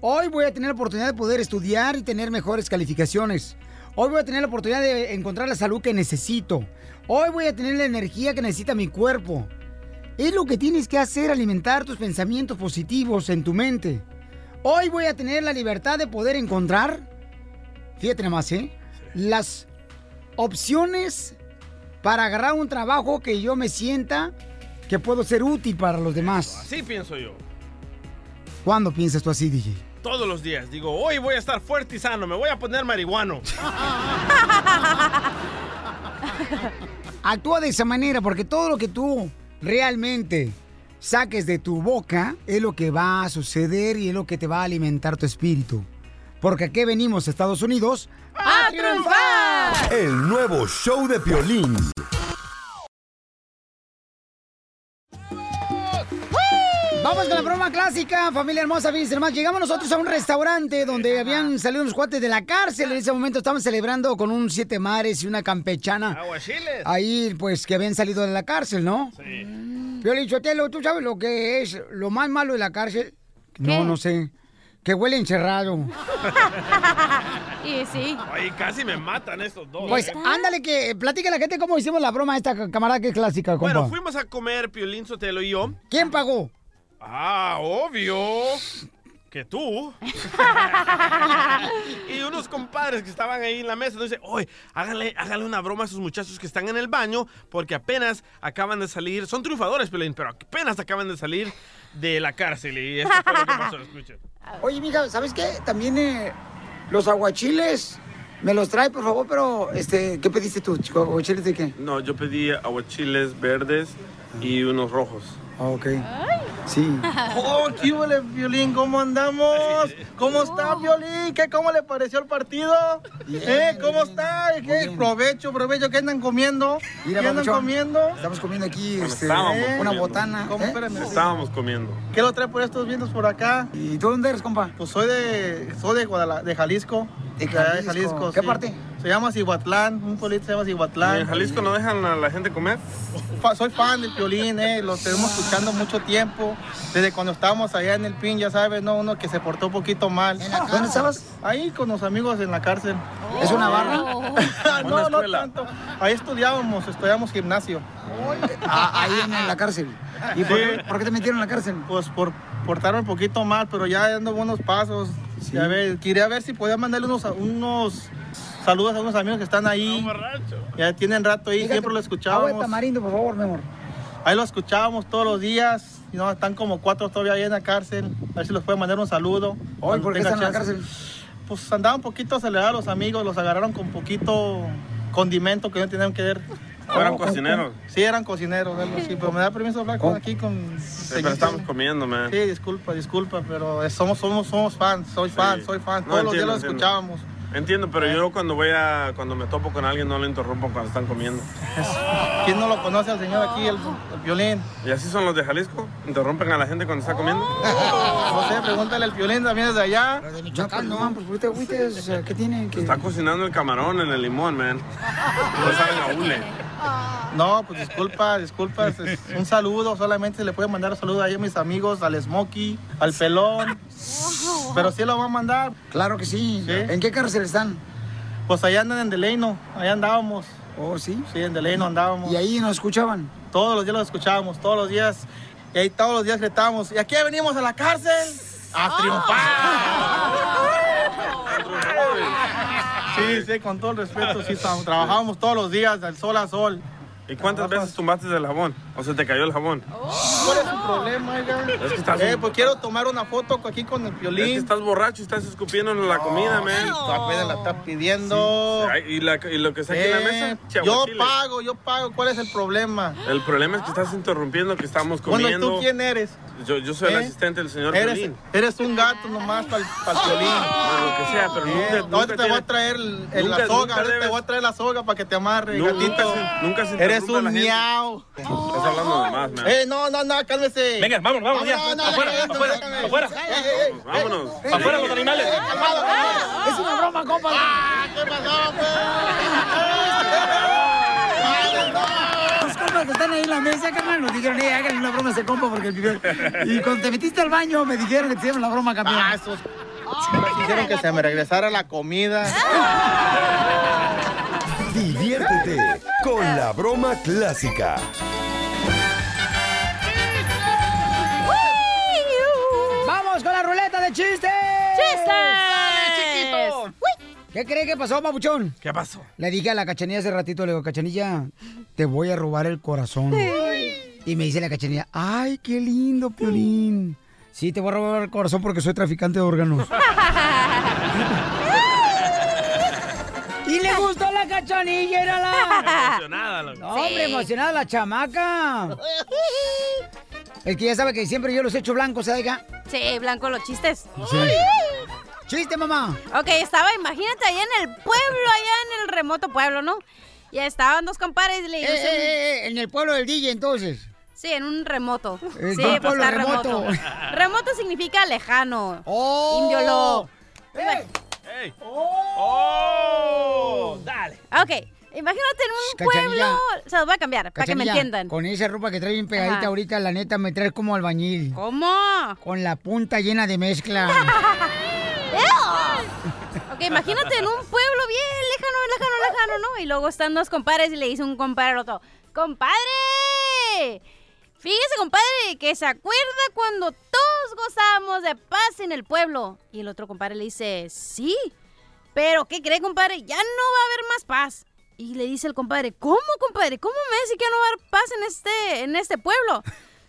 Hoy voy a tener la oportunidad de poder estudiar y tener mejores calificaciones. Hoy voy a tener la oportunidad de encontrar la salud que necesito. Hoy voy a tener la energía que necesita mi cuerpo. Es lo que tienes que hacer, alimentar tus pensamientos positivos en tu mente. Hoy voy a tener la libertad de poder encontrar, fíjate nada más, ¿eh? Las opciones para agarrar un trabajo que yo me sienta que puedo ser útil para los demás. Así pienso yo. ¿Cuándo piensas tú así, DJ? Todos los días. Digo, hoy voy a estar fuerte y sano, me voy a poner marihuano. Actúa de esa manera porque todo lo que tú realmente saques de tu boca es lo que va a suceder y es lo que te va a alimentar tu espíritu. Porque aquí venimos, Estados Unidos, ¡A triunfar! El nuevo show de Piolín. Vamos con la broma clásica, familia hermosa, fíjense hermano. Llegamos nosotros a un restaurante donde habían salido unos cuates de la cárcel. En ese momento estaban celebrando con un siete mares y una campechana. Aguachiles. Ahí, pues, que habían salido de la cárcel, ¿no? Sí. Piolín Sotelo, ¿tú sabes lo que es lo más malo de la cárcel? No, no sé. Que huele encerrado. Y sí. Ay, casi me matan estos dos. Pues ¿eh? ándale que platica a la gente cómo hicimos la broma esta camarada que es clásica, compa. Bueno, fuimos a comer Piolín Sotelo y yo. ¿Quién pagó? Ah, obvio. Que tú. y unos compadres que estaban ahí en la mesa dicen, oye, háganle, háganle una broma a esos muchachos que están en el baño porque apenas acaban de salir, son triunfadores, Piolín, pero apenas acaban de salir de la cárcel y esto fue lo que pasó, escuchen. Oye, mija, ¿sabes qué? También eh, los aguachiles me los trae, por favor, pero, este, ¿qué pediste tú, chico? ¿Aguachiles de qué? No, yo pedí aguachiles verdes y unos rojos. Ah, Ok. Sí. Oh, qué huele, Violín, ¿cómo andamos? ¿Cómo está, Violín? ¿Qué, ¿Cómo le pareció el partido? ¿Eh? ¿Cómo está? ¿Qué? Provecho, provecho, ¿qué andan comiendo? Mira, ¿Qué andan papuchón, comiendo? Estamos comiendo aquí este, estábamos una comiendo. botana. ¿Cómo? ¿eh? Espérame. Estábamos comiendo. ¿Qué lo trae por estos vientos por acá? ¿Y tú dónde eres, compa? Pues soy de, soy de, Guadala- de Jalisco. ¿De Jalisco? ¿Qué sí. parte? Se llama Cihuatlán, un pueblito se llama Cihuatlán. ¿Y en Jalisco no dejan a la gente comer? Fa- Soy fan del violín, eh, lo tenemos escuchando mucho tiempo. Desde cuando estábamos allá en el PIN, ya sabes, ¿no? Uno que se portó un poquito mal. ¿Dónde estabas? Ahí con los amigos en la cárcel. ¿Es una barra? no, no tanto. Ahí estudiábamos, estudiamos gimnasio. Ah, ahí en la cárcel. ¿Y por, qué, por qué te metieron en la cárcel? Pues por portarme un poquito mal, pero ya dando buenos pasos. Ya ve- quería ver si podía mandarle unos, unos saludos a unos amigos que están ahí. Ya tienen rato ahí, Fíjate, siempre lo Agua de escuchábamos. tamarindo, por favor, mi amor. Ahí lo escuchábamos todos los días. Y no, están como cuatro todavía ahí en la cárcel. A ver si los puede mandar un saludo. Hoy, ¿por qué están en la cárcel? Pues andaban un poquito acelerados los amigos, los agarraron con poquito condimento que no tenían que ver. Eran cocineros. Sí, eran cocineros, algo así. Pero me da permiso hablar con, aquí con... Sí, pero estamos comiendo, man. Sí, disculpa, disculpa, pero somos, somos, somos fans, soy fan, soy fan. No, Todos los días entiendo, lo entiendo. escuchábamos. Entiendo, pero yo cuando voy a, cuando me topo con alguien no le interrumpo cuando están comiendo. ¿Quién no lo conoce al señor aquí, el, el violín? ¿Y así son los de Jalisco? ¿Interrumpen a la gente cuando está comiendo? No sé, pregúntale al violín también desde allá. De Michoacán, no, pues sea, ¿Qué tienen? que Está cocinando el camarón en el limón, man. No saben a hule. No, pues disculpa, disculpa. es- es un saludo, solamente le puede mandar un saludo ahí a mis amigos, al Smokey, al Pelón. Pero sí lo va a mandar. Claro que sí. ¿En qué cárcel están? Pues allá andan en Deleino, allá andábamos. ¿Oh, sí? Sí, en Deleino andábamos. ¿Y ahí nos escuchaban? Todos los días lo escuchábamos, todos los días. Y ahí todos los días gritábamos. ¿Y aquí venimos a la cárcel? ¡A triunfar! Sí, sí, con todo el respeto, sí, tra- trabajábamos todos los días, del sol a sol. ¿Y cuántas veces tumbaste el jabón? ¿O se te cayó el jabón? ¿Cuál es su problema, oiga? Es que estás- Eh, pues quiero tomar una foto aquí con el Es que violín. estás borracho y estás escupiendo en la comida, man. Apenas la está pidiendo. ¿Y, la- y lo que está aquí en la Eh, mesa? yo Chiahuachile. pago, yo pago. ¿Cuál es el problema? El problema es que estás interrumpiendo que estamos Bueno, comiendo. ¿y tú quién eres? Yo, yo soy el ¿Eh? asistente del señor Eres, Piolín. eres un gato nomás para el violín. Bueno, lo que sea, pero Eh, nunca, ahorita nunca te tiene- voy a traer el, el- nunca- la soga, nunca te voy a traer la soga para que te amarre, gatito. nunca se- nunca se Eres a un miau. Estás hablando de más, man. Eh, no, no, no, cálmese. Venga, vámonos, vámonos ya. No, no, Afuera, afuera, afuera. Vámonos. Afuera los animales. Es una broma, compa. Ah, ¿qué pasó, pues? Los compas que están ahí en la mesa, carnal, nos dijeron, eh, háganle una broma a ese compa porque el. Y cuando te metiste al baño, me dijeron que te hicieron la broma, campeón. Ah, esos... Quisieron que se me regresara la comida. Diviértete con la broma clásica. ¡Vamos con la ruleta de chistes! ¡Chistes! ¡Dale, ¿Qué cree que pasó, papuchón? ¿Qué pasó? Le dije a la cachanilla hace ratito, le digo, cachanilla, te voy a robar el corazón. Y me dice la cachanilla, ay, qué lindo, Piolín. Sí, te voy a robar el corazón porque soy traficante de órganos. la. Emocionada. No, hombre, emocionada la chamaca. Es que ya sabe que siempre yo los echo blancos, ¿sabes? hija? Sí, blanco los chistes. Sí. Chiste, mamá. Ok, estaba, imagínate, allá en el pueblo, allá en el remoto pueblo, ¿no? Y estaban dos compadres y le Eh, eh, eh, en el pueblo del DJ, entonces. Sí, en un remoto. Eh, sí, pues está remoto. remoto. Remoto significa lejano. Oh. Indio lo. ¡Ey! ¡Oh! ¡Dale! Ok, imagínate en un pueblo... Se los voy a cambiar, para que me entiendan. Con esa ropa que trae bien pegadita Ajá. ahorita, la neta, me traes como albañil. ¿Cómo? Con la punta llena de mezcla. Ok, imagínate en un pueblo bien lejano, lejano, lejano, ¿no? Y luego están dos compadres y le dice un compadre al otro, ¡Compadre! Fíjese, compadre, que se acuerda cuando todos gozábamos de paz en el pueblo. Y el otro compadre le dice, sí, pero ¿qué cree, compadre? Ya no va a haber más paz. Y le dice el compadre, ¿cómo, compadre? ¿Cómo me dice que ya no va a haber paz en este, en este pueblo?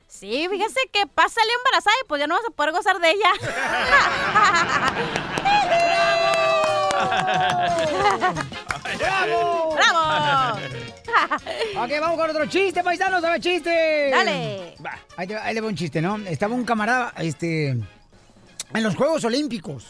Sí, fíjese que paz salió embarazada y pues ya no vas a poder gozar de ella. ¡Bravo! ¡Bravo! ok, vamos con otro chiste, paisanos, a ver, chiste. Dale. Ahí, te- ahí le va un chiste, ¿no? Estaba un camarada, este, en los Juegos Olímpicos.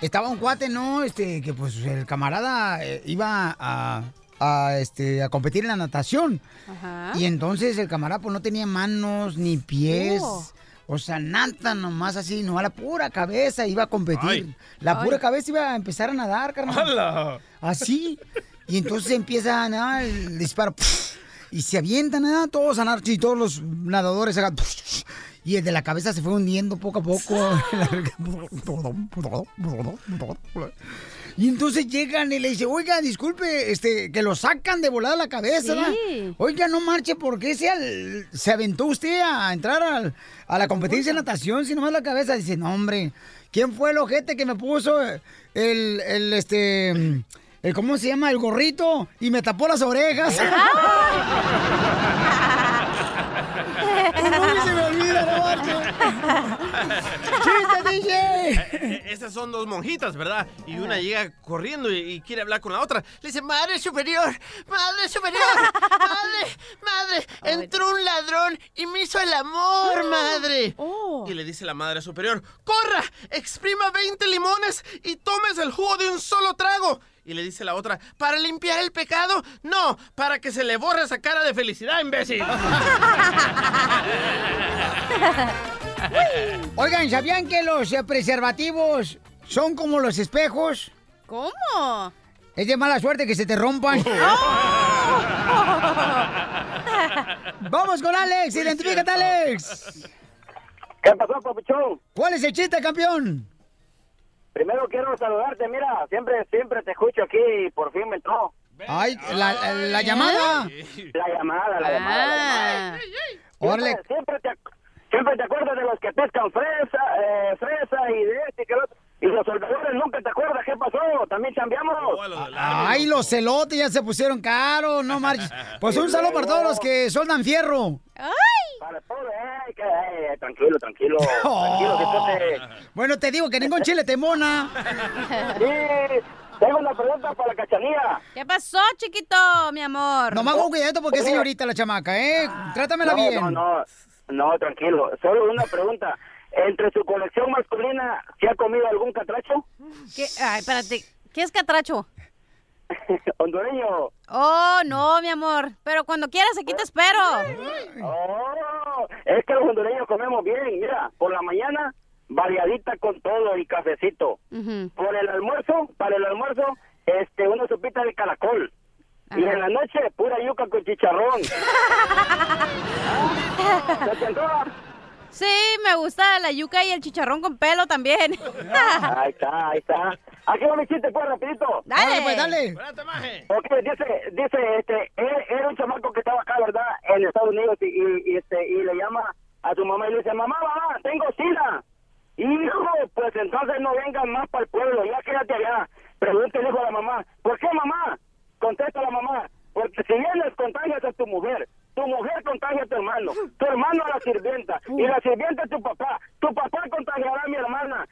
Estaba un cuate, ¿no? Este, que pues el camarada eh, iba a, a, este, a competir en la natación. Ajá. Y entonces el camarada pues no tenía manos ni pies. Oh. O sea, nada nomás así, no a la pura cabeza iba a competir. Ay. La pura Ay. cabeza iba a empezar a nadar, carnal. ¡Hala! Así. Y entonces empieza a nadar el disparo. Y se avientan a nadar todos a nadar. Y todos los nadadores acá, Y el de la cabeza se fue hundiendo poco a poco. Y entonces llegan y le dicen, oiga, disculpe, este, que lo sacan de volada la cabeza. Sí. Oiga, no marche, ¿por qué se, al- se aventó usted a entrar al- a la competencia de natación si nomás la cabeza? Dice, no, hombre, ¿quién fue el ojete que me puso el, el, este, el, ¿cómo se llama? El gorrito y me tapó las orejas. ¿Cómo se me olvida, no marche? ¡Chiste, DJ! Eh, Estas son dos monjitas, ¿verdad? Y una llega corriendo y, y quiere hablar con la otra. Le dice, Madre Superior, Madre Superior, Madre, Madre, entró un ladrón y me hizo el amor, Madre. Y le dice la Madre Superior, corra, exprima 20 limones y tomes el jugo de un solo trago. Y le dice la otra, ¿para limpiar el pecado? No, para que se le borre esa cara de felicidad, imbécil. Oigan, ¿sabían que los eh, preservativos son como los espejos? ¿Cómo? Es de mala suerte que se te rompan. Vamos con Alex, identifícate, Alex. ¿Qué pasó, papuchón? ¿Cuál es el chiste, campeón? Primero quiero saludarte, mira, siempre siempre te escucho aquí y por fin me entró. Ay, la, la llamada. La llamada, la llamada, la llamada. Órale. Siempre, siempre te, siempre te acuerdas de los que pescan fresa, eh, fresa y de este y que otro. Y los soldadores nunca te acuerdas qué pasó, también cambiamos. Ay, los celotes ya se pusieron caros, no marches. Pues un saludo para todos los que soldan fierro. Para todo, eh, que, eh, tranquilo, tranquilo, tranquilo, que te... Bueno, te digo que ningún chile te mona. Sí, tengo una pregunta para la cachanilla. ¿Qué pasó, chiquito, mi amor? Nomás con cuidado porque es señorita la chamaca, ¿eh? Trátamela no, bien. No, no, no, tranquilo. Solo una pregunta. Entre su colección masculina, ¿se ha comido algún catracho? ¿Qué? Ay, espérate. ¿Qué es catracho? Hondureño. Oh, no, mi amor. Pero cuando quieras, aquí te espero. Oh, es que los hondureños comemos bien. Mira, por la mañana, variadita con todo y cafecito. Por el almuerzo, para el almuerzo, este, una sopita de caracol. Y en la noche, pura yuca con chicharrón. ¿Se te antoja? Sí, me gusta la yuca y el chicharrón con pelo también. Ahí está, ahí está. Aquí va mi chiste, pues, rapidito. Dale. pues, dale. Ok, dice, dice, este, él, era un chamaco que estaba acá, ¿verdad? En Estados Unidos y, y, este, y le llama a su mamá y le dice, mamá, mamá, tengo sida. Hijo, pues entonces no vengan más para el pueblo, ya quédate allá. Hijo a la mamá, ¿por qué mamá? Contesta la mamá, porque si vienes contagias a tu mujer, tu mujer contagia a tu hermano, tu hermano a la sirvienta, y la sirvienta a tu papá, tu papá contagiará a mi hermana,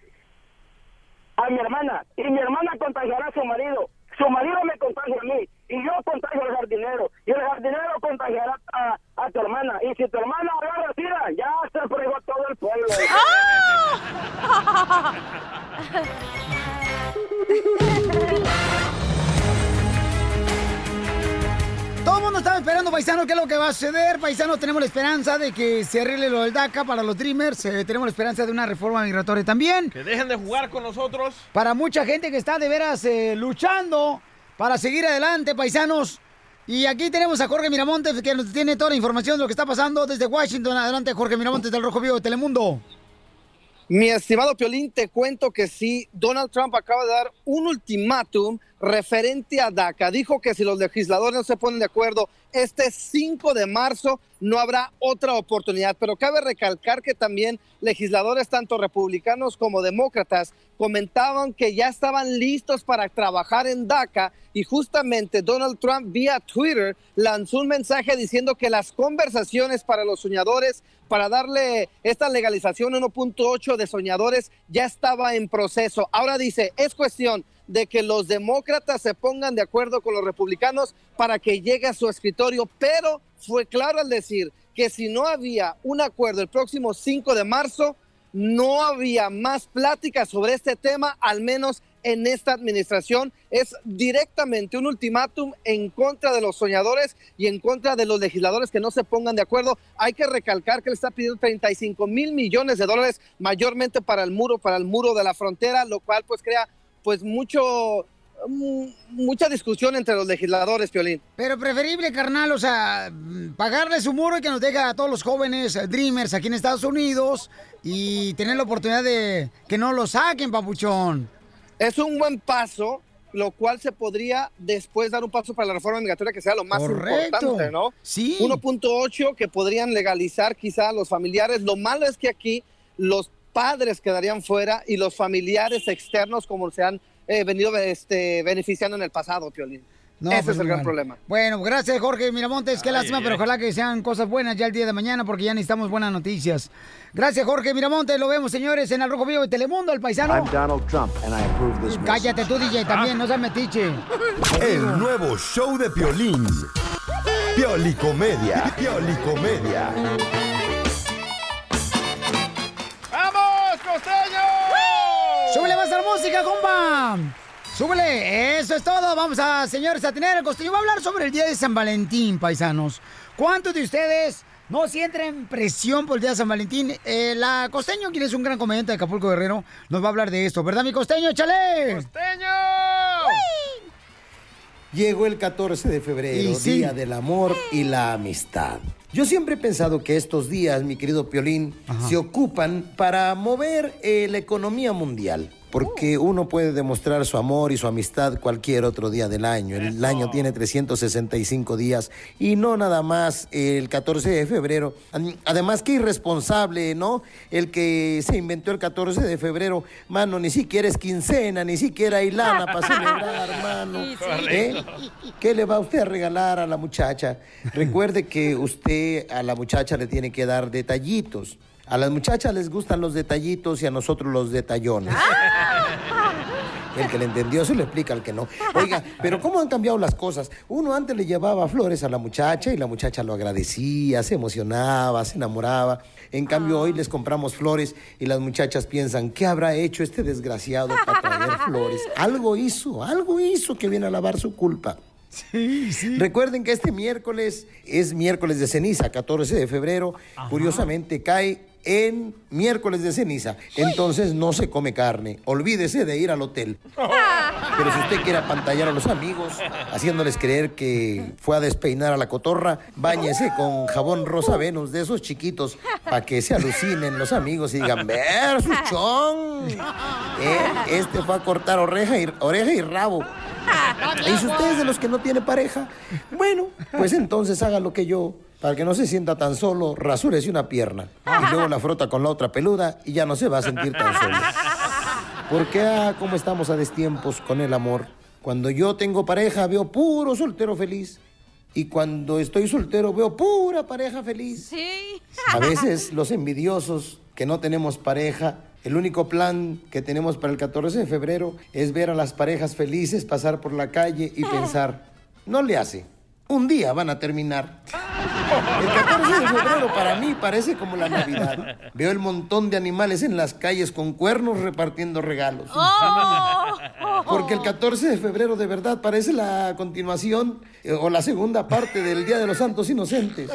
a mi hermana, y mi hermana contagiará a su marido, su marido me contagia a mí, y yo contagio al jardinero, y el jardinero contagiará a, a tu hermana, y si tu hermana agarra sida, ya se fregó todo el pueblo. Todo mundo estaba esperando, paisano, qué es lo que va a suceder. Paisano, tenemos la esperanza de que se arregle lo del DACA para los Dreamers. Eh, tenemos la esperanza de una reforma migratoria también. Que dejen de jugar con nosotros. Para mucha gente que está de veras eh, luchando para seguir adelante, paisanos. Y aquí tenemos a Jorge Miramontes, que nos tiene toda la información de lo que está pasando desde Washington. Adelante, Jorge Miramontes del Rojo Vivo de Telemundo. Mi estimado Piolín, te cuento que sí, Donald Trump acaba de dar un ultimátum referente a DACA. Dijo que si los legisladores no se ponen de acuerdo este 5 de marzo, no habrá otra oportunidad. Pero cabe recalcar que también legisladores, tanto republicanos como demócratas, comentaban que ya estaban listos para trabajar en DACA y justamente Donald Trump vía Twitter lanzó un mensaje diciendo que las conversaciones para los soñadores, para darle esta legalización 1.8 de soñadores, ya estaba en proceso. Ahora dice, es cuestión de que los demócratas se pongan de acuerdo con los republicanos para que llegue a su escritorio, pero fue claro al decir que si no había un acuerdo el próximo 5 de marzo, no había más pláticas sobre este tema, al menos en esta administración. Es directamente un ultimátum en contra de los soñadores y en contra de los legisladores que no se pongan de acuerdo. Hay que recalcar que le está pidiendo 35 mil millones de dólares mayormente para el muro, para el muro de la frontera, lo cual pues crea pues mucho mm, mucha discusión entre los legisladores, Piolín. Pero preferible, carnal, o sea, pagarle su muro y que nos deje a todos los jóvenes eh, Dreamers aquí en Estados Unidos y tener la oportunidad de que no lo saquen, papuchón. Es un buen paso, lo cual se podría después dar un paso para la reforma migratoria que sea lo más Correcto. importante, ¿no? Sí. 1.8 que podrían legalizar quizá a los familiares. Lo malo es que aquí los padres quedarían fuera y los familiares externos como se han eh, venido este, beneficiando en el pasado, Piolín. No, Ese pues, es el gran bueno. problema. Bueno, gracias Jorge Miramontes, qué lástima, ay. pero ojalá que sean cosas buenas ya el día de mañana porque ya necesitamos buenas noticias. Gracias Jorge Miramontes, lo vemos señores en el Rojo Vivo de Telemundo, el paisano. I'm Donald Trump, and I approve this. Cállate tú DJ también, no seas metiche. El nuevo show de Piolín. Piolicomedia. Piolicomedia. Música, compa! ¡Súbele! Eso es todo. Vamos a, señores, a tener el costeño. Va a hablar sobre el día de San Valentín, paisanos. ¿Cuántos de ustedes no sienten presión por el día de San Valentín? Eh, la costeño, quien es un gran comediante de Acapulco Guerrero, nos va a hablar de esto. ¿Verdad, mi costeño? ¡Échale! ¡Costeño! Llegó el 14 de febrero, Y sí. Día del Amor y la Amistad. Yo siempre he pensado que estos días, mi querido Piolín, se ocupan para mover eh, la economía mundial. Porque uno puede demostrar su amor y su amistad cualquier otro día del año. El año tiene 365 días y no nada más el 14 de febrero. Además, qué irresponsable, ¿no? El que se inventó el 14 de febrero, mano, ni siquiera es quincena, ni siquiera hay lana para celebrar, mano. ¿Eh? ¿Qué le va usted a regalar a la muchacha? Recuerde que usted a la muchacha le tiene que dar detallitos. A las muchachas les gustan los detallitos y a nosotros los detallones. El que le entendió se lo explica al que no. Oiga, pero ¿cómo han cambiado las cosas? Uno antes le llevaba flores a la muchacha y la muchacha lo agradecía, se emocionaba, se enamoraba. En cambio, hoy les compramos flores y las muchachas piensan, ¿qué habrá hecho este desgraciado para traer flores? Algo hizo, algo hizo que viene a lavar su culpa. Recuerden que este miércoles es miércoles de ceniza, 14 de febrero. Curiosamente cae en miércoles de ceniza. Entonces no se come carne. Olvídese de ir al hotel. Pero si usted quiere apantallar a los amigos, haciéndoles creer que fue a despeinar a la cotorra, báñese con jabón rosa Venus de esos chiquitos para que se alucinen los amigos y digan, ver su chón. Eh, Este fue a cortar oreja y, oreja y rabo. Y si usted es de los que no tiene pareja, bueno, pues entonces haga lo que yo. Para que no se sienta tan solo, rasúrese una pierna. Y luego la frota con la otra peluda y ya no se va a sentir tan solo. Porque, ah, cómo estamos a destiempos con el amor. Cuando yo tengo pareja, veo puro soltero feliz. Y cuando estoy soltero, veo pura pareja feliz. Sí. A veces los envidiosos que no tenemos pareja, el único plan que tenemos para el 14 de febrero es ver a las parejas felices pasar por la calle y pensar, no le hace, un día van a terminar. El 14 de febrero para mí parece como la Navidad. Veo el montón de animales en las calles con cuernos repartiendo regalos. Porque el 14 de febrero de verdad parece la continuación eh, o la segunda parte del Día de los Santos Inocentes.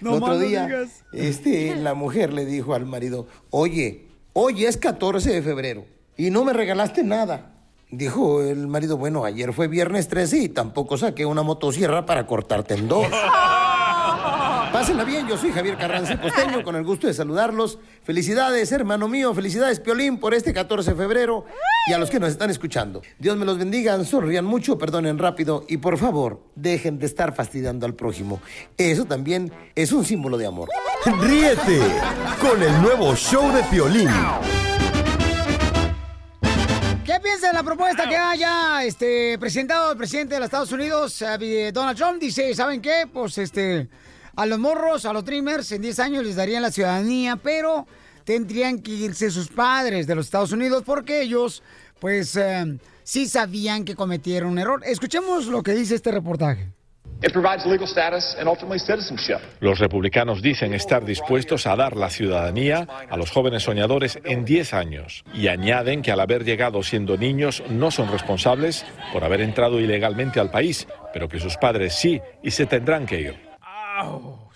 No el otro día, digas. este, la mujer le dijo al marido, oye, hoy es 14 de febrero y no me regalaste nada. Dijo el marido, bueno, ayer fue viernes 13 y tampoco saqué una motosierra para cortarte en dos. Pásenla bien, yo soy Javier Carranza Costeño, con el gusto de saludarlos. Felicidades, hermano mío, felicidades, Piolín, por este 14 de febrero y a los que nos están escuchando. Dios me los bendiga, sonrían mucho, perdonen rápido y por favor, dejen de estar fastidiando al prójimo. Eso también es un símbolo de amor. Ríete con el nuevo show de Piolín. ¿Qué piensa de la propuesta que haya este, presentado el presidente de los Estados Unidos, eh, Donald Trump? Dice, ¿saben qué? Pues este, a los morros, a los dreamers, en 10 años les darían la ciudadanía, pero tendrían que irse sus padres de los Estados Unidos porque ellos pues eh, sí sabían que cometieron un error. Escuchemos lo que dice este reportaje. It provides legal status and ultimately citizenship. Los republicanos dicen estar dispuestos a dar la ciudadanía a los jóvenes soñadores en 10 años y añaden que al haber llegado siendo niños no son responsables por haber entrado ilegalmente al país, pero que sus padres sí y se tendrán que ir.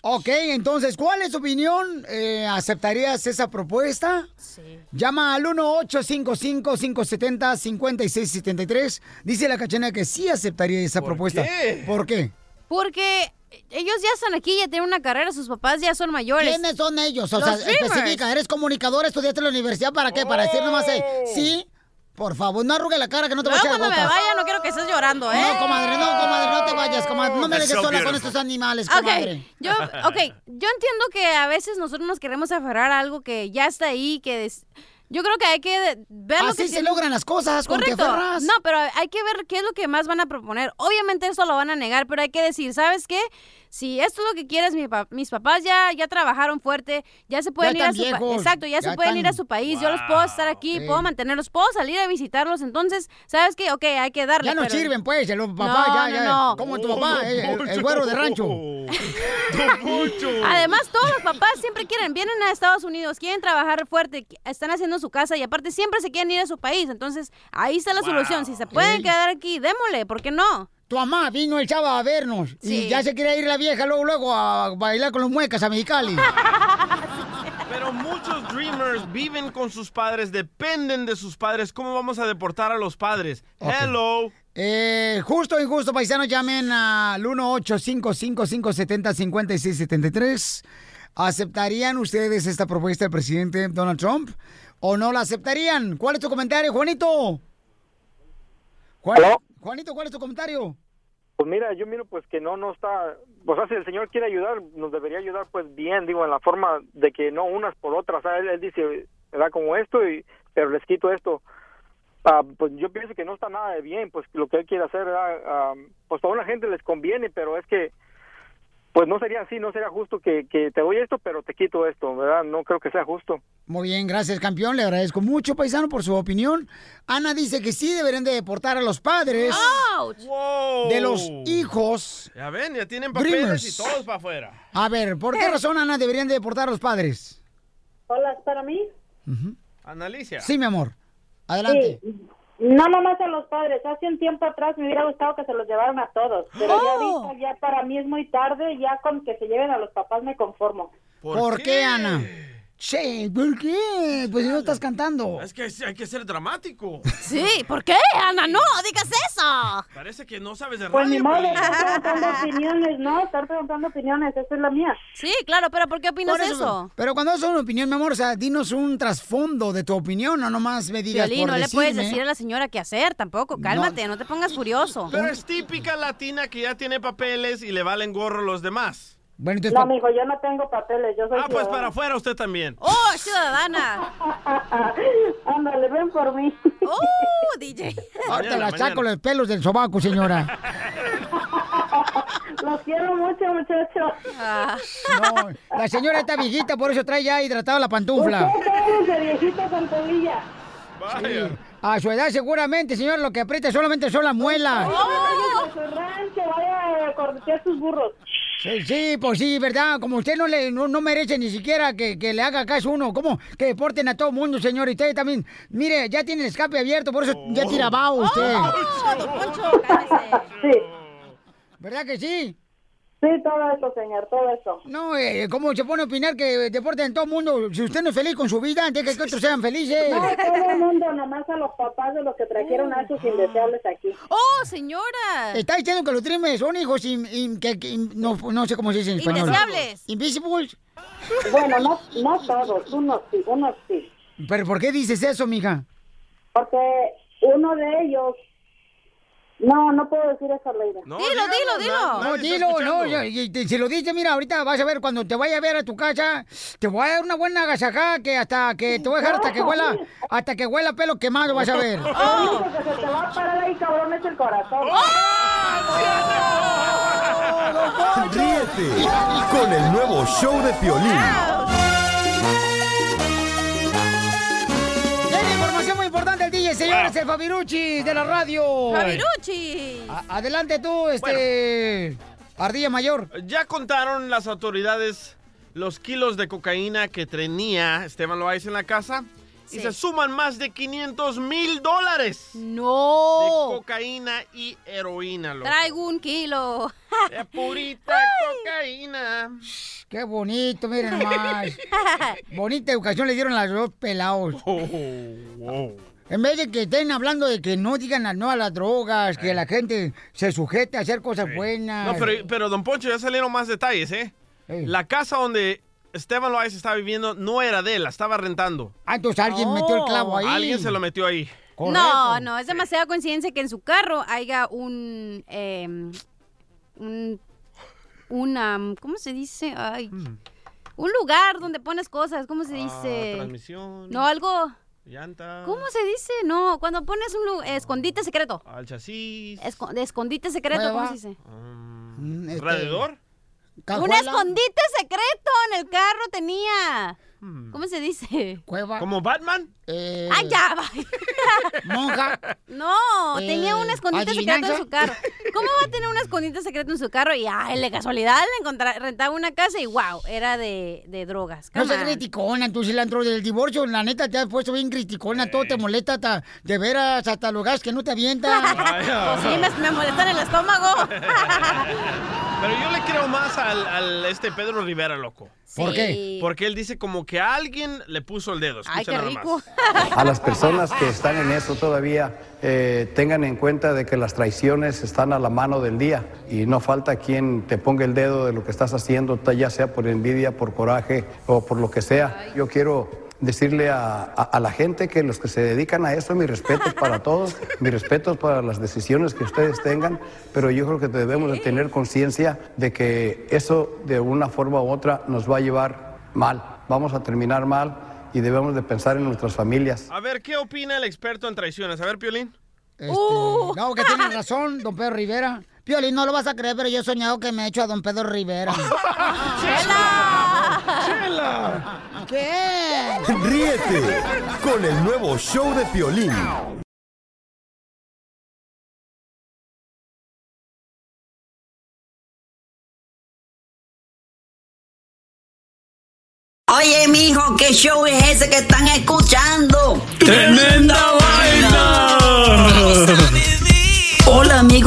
Ok, entonces, ¿cuál es tu opinión? Eh, ¿Aceptarías esa propuesta? Sí. Llama al 1-855-570-5673. Dice la cachena que sí aceptaría esa propuesta. qué? ¿Por qué? Porque ellos ya están aquí, ya tienen una carrera, sus papás ya son mayores. ¿Quiénes son ellos? O Los sea, dreamers. especifica, ¿eres comunicador, estudiaste en la universidad? ¿Para qué? ¿Para decir nomás eh, sí? Por favor, no arrugue la cara que no te va a Luego echar cuando me vaya no quiero que estés llorando, ¿eh? No, comadre, no, comadre, no te vayas, comadre. No me dejes so sola con estos animales, Ok, comadre. yo, ok, yo entiendo que a veces nosotros nos queremos aferrar a algo que ya está ahí, que des- yo creo que hay que ver lo Así que se logran las cosas, ¿con Correcto. aferras? No, pero hay que ver qué es lo que más van a proponer. Obviamente eso lo van a negar, pero hay que decir, ¿sabes qué? Si esto es lo que quieres, mi pa- mis papás ya, ya trabajaron fuerte, ya se pueden ir a su país. viejos, Exacto, ya, ya se pueden ir a su país. Yo los puedo estar aquí, puedo mantenerlos, puedo salir a visitarlos. Entonces, ¿sabes qué? Ok, hay que darle. Ya no pero- sirven, pues, los papás, No, ya, no, ya. no. Como tu papá, el, el- el güero de rancho. Además, todos los papás siempre quieren, vienen a Estados Unidos, quieren trabajar fuerte, están haciendo su casa y aparte siempre se quieren ir a su país. Entonces, ahí está la solución. Si se pueden quedar aquí, démosle, ¿por qué no? Tu mamá vino el chavo a vernos Sí. y ya se quiere ir la vieja luego, luego a bailar con los muecas a Mexicali. Pero muchos dreamers viven con sus padres, dependen de sus padres. ¿Cómo vamos a deportar a los padres? Hello. Eh, justo o injusto, paisanos, llamen al 1-855-570-5673. ¿Aceptarían ustedes esta propuesta del presidente Donald Trump o no la aceptarían? ¿Cuál es tu comentario, Juanito? Juan- Juanito, ¿cuál es tu comentario? Pues mira, yo miro pues que no, no está, o sea, si el Señor quiere ayudar, nos debería ayudar pues bien, digo, en la forma de que no unas por otras, él, dice, da como esto, y, pero les quito esto. Ah, pues yo pienso que no está nada de bien, pues lo que él quiere hacer. Ah, pues a una gente les conviene, pero es que, pues no sería así, no sería justo que, que te doy esto, pero te quito esto, ¿verdad? No creo que sea justo. Muy bien, gracias, campeón. Le agradezco mucho, paisano, por su opinión. Ana dice que sí deberían de deportar a los padres de los hijos. Ya ven, ya tienen papeles Dreamers. y todos para afuera. A ver, ¿por qué razón, Ana, deberían de deportar a los padres? Hola, ¿es para mí? Analicia. Sí, mi amor. Adelante. Sí. No nomás a los padres. Hace un tiempo atrás me hubiera gustado que se los llevaran a todos. Pero ya Oh. ahorita, ya para mí es muy tarde. Ya con que se lleven a los papás me conformo. ¿Por, qué? Ana? Che, ¿por qué? Pues no estás cantando. Es que hay que ser dramático. Sí, ¿por qué, Ana? No, digas eso. Parece que no sabes de Pues radio. ni modo, estar preguntando opiniones, ¿no? Estar preguntando opiniones, esa es la mía. Sí, claro, pero ¿por qué opinas Por eso? Pero cuando es una opinión, mi amor, o sea, dinos un trasfondo de tu opinión, no nomás me digas Violín, por no le puedes decir a la señora qué hacer tampoco. Cálmate, no, te pongas furioso. Pero es típica latina que ya tiene papeles y le valen gorro los demás. Bueno, No, amigo, yo no tengo papeles, yo soy Ah, pues ciudadana. para afuera usted también. ¡Oh, ciudadana! Ándale, ven por mí. ¡Oh, DJ! Ahorita la saco los pelos del sobaco, señora. Los quiero mucho, muchachos. No, la señora está viejita, por eso trae ya hidratado la pantufla. Ustedes de viejito con tobilla. Sí. A su edad seguramente, señor, lo que aprieta solamente son las muelas. ¡Oh! su rancho, vaya a corretear sus burros. Sí, sí, pues sí, ¿verdad? Como usted no le no, no merece ni siquiera que, que le haga caso uno. ¿Cómo? Que deporten a todo mundo, señor. Y usted también. Mire, ya tiene el escape abierto, por eso ya tira bao usted. ¡Oh, don Poncho, Sí. ¿Verdad que sí? Sí, todo eso, señor, todo eso. No, eh, ¿cómo se pone a opinar que deporten a todo mundo? Si usted no es feliz con su vida, deje que otros sean felices. No, todo el mundo, nomás a los papás de los que trajeron a sus indeseables aquí. ¡Oh, señora! Está diciendo que los trimes son hijos in- in- que, que in- no, no sé cómo se dice en español. Indeseables. Invisibles. Bueno, no, no todos, unos sí, unos sí. ¿Pero por qué dices eso, mija? Porque uno de ellos... No, no puedo decir eso, Leida. dilo, dilo, dilo. No, dilo, no, ya- y si lo dices, mira, ahorita vas a ver, cuando te vaya a ver a tu casa, te voy a dar una buena agasajada que hasta que te voy a dejar hasta que huela, hasta que huela pelo quemado, vas a ver. Lo único que se te va a parar ahí, cabrón, es el corazón. Ríete con el nuevo show de Piolín. DJ, señores. el Fabiruchi de la radio. ¡Fabiruchi! Adelante tú, este. Ardilla Mayor. Ya contaron las autoridades los kilos de cocaína que tenía Esteban Loaiza en la casa y Sí. se suman más de 500 mil dólares. ¡No! De cocaína y heroína, loco. Traigo un kilo. De purita cocaína. Qué bonito, miren nomás. Bonita educación le dieron a los dos pelados. En vez de que estén hablando de que no digan no a las drogas, que la gente se sujete a hacer cosas buenas. No, pero, pero don Poncho, ya salieron más detalles, ¿eh? La casa donde Esteban Loaiza estaba viviendo no era de él, la estaba rentando. Ah, entonces alguien metió el clavo ahí. Alguien se lo metió ahí. No, no, es demasiada coincidencia que en su carro haya un. em, un. Una. ¿Cómo se dice? Ay. Un lugar donde pones cosas, ¿cómo se dice? Ah, transmisión. No, algo. Llanta. ¿Cómo se dice? No, cuando pones un escondite secreto. Al chasis. Esco- escondite secreto, ¿cómo se dice? Mm, este, ¿Rallador? Un escondite secreto en el carro tenía. ¿Cómo se dice? Cueva. ¿Como Batman? Eh, ¡Ah, ya! va! Monja. No, Eh, tenía un escondite secreto en ¿adivinanza? su carro. ¿Cómo va a tener un escondite secreto en su carro? Y ay, de casualidad le rentaba una casa y wow, era de, de drogas. No Come seas on. criticona, tú cilantro del divorcio, la neta te has puesto bien criticona, todo te molesta, hasta, de veras, hasta los gas que no te avientan. Pues sí, me, me molestan el estómago. Pero yo le creo más al, al este Pedro Rivera, loco. ¿Por Sí. qué? Porque él dice como que alguien le puso el dedo. Ay, Escucha qué nada rico. más. a las personas que están en eso todavía eh, tengan en cuenta de que las traiciones están a la mano del día y no falta quien te ponga el dedo de lo que estás haciendo, ya sea por envidia, por coraje o por lo que sea. Yo quiero decirle a, a- a la gente que los que se dedican a eso, mis respetos para todos, mis respetos para las decisiones que ustedes tengan, pero yo creo que debemos de tener conciencia de que eso de una forma u otra nos va a llevar mal, vamos a terminar mal y debemos de pensar en nuestras familias. A ver, ¿qué opina el experto en traiciones? A ver, Piolín. Este, No, que tiene razón, don Pedro Rivera. Piolín, no lo vas a creer, pero yo he soñado que me he hecho a don Pedro Rivera. ¡Chela! ¿Qué? Ríete con el nuevo show de Piolín. Oye, mijo, ¿qué show es ese que están escuchando? ¡Tremenda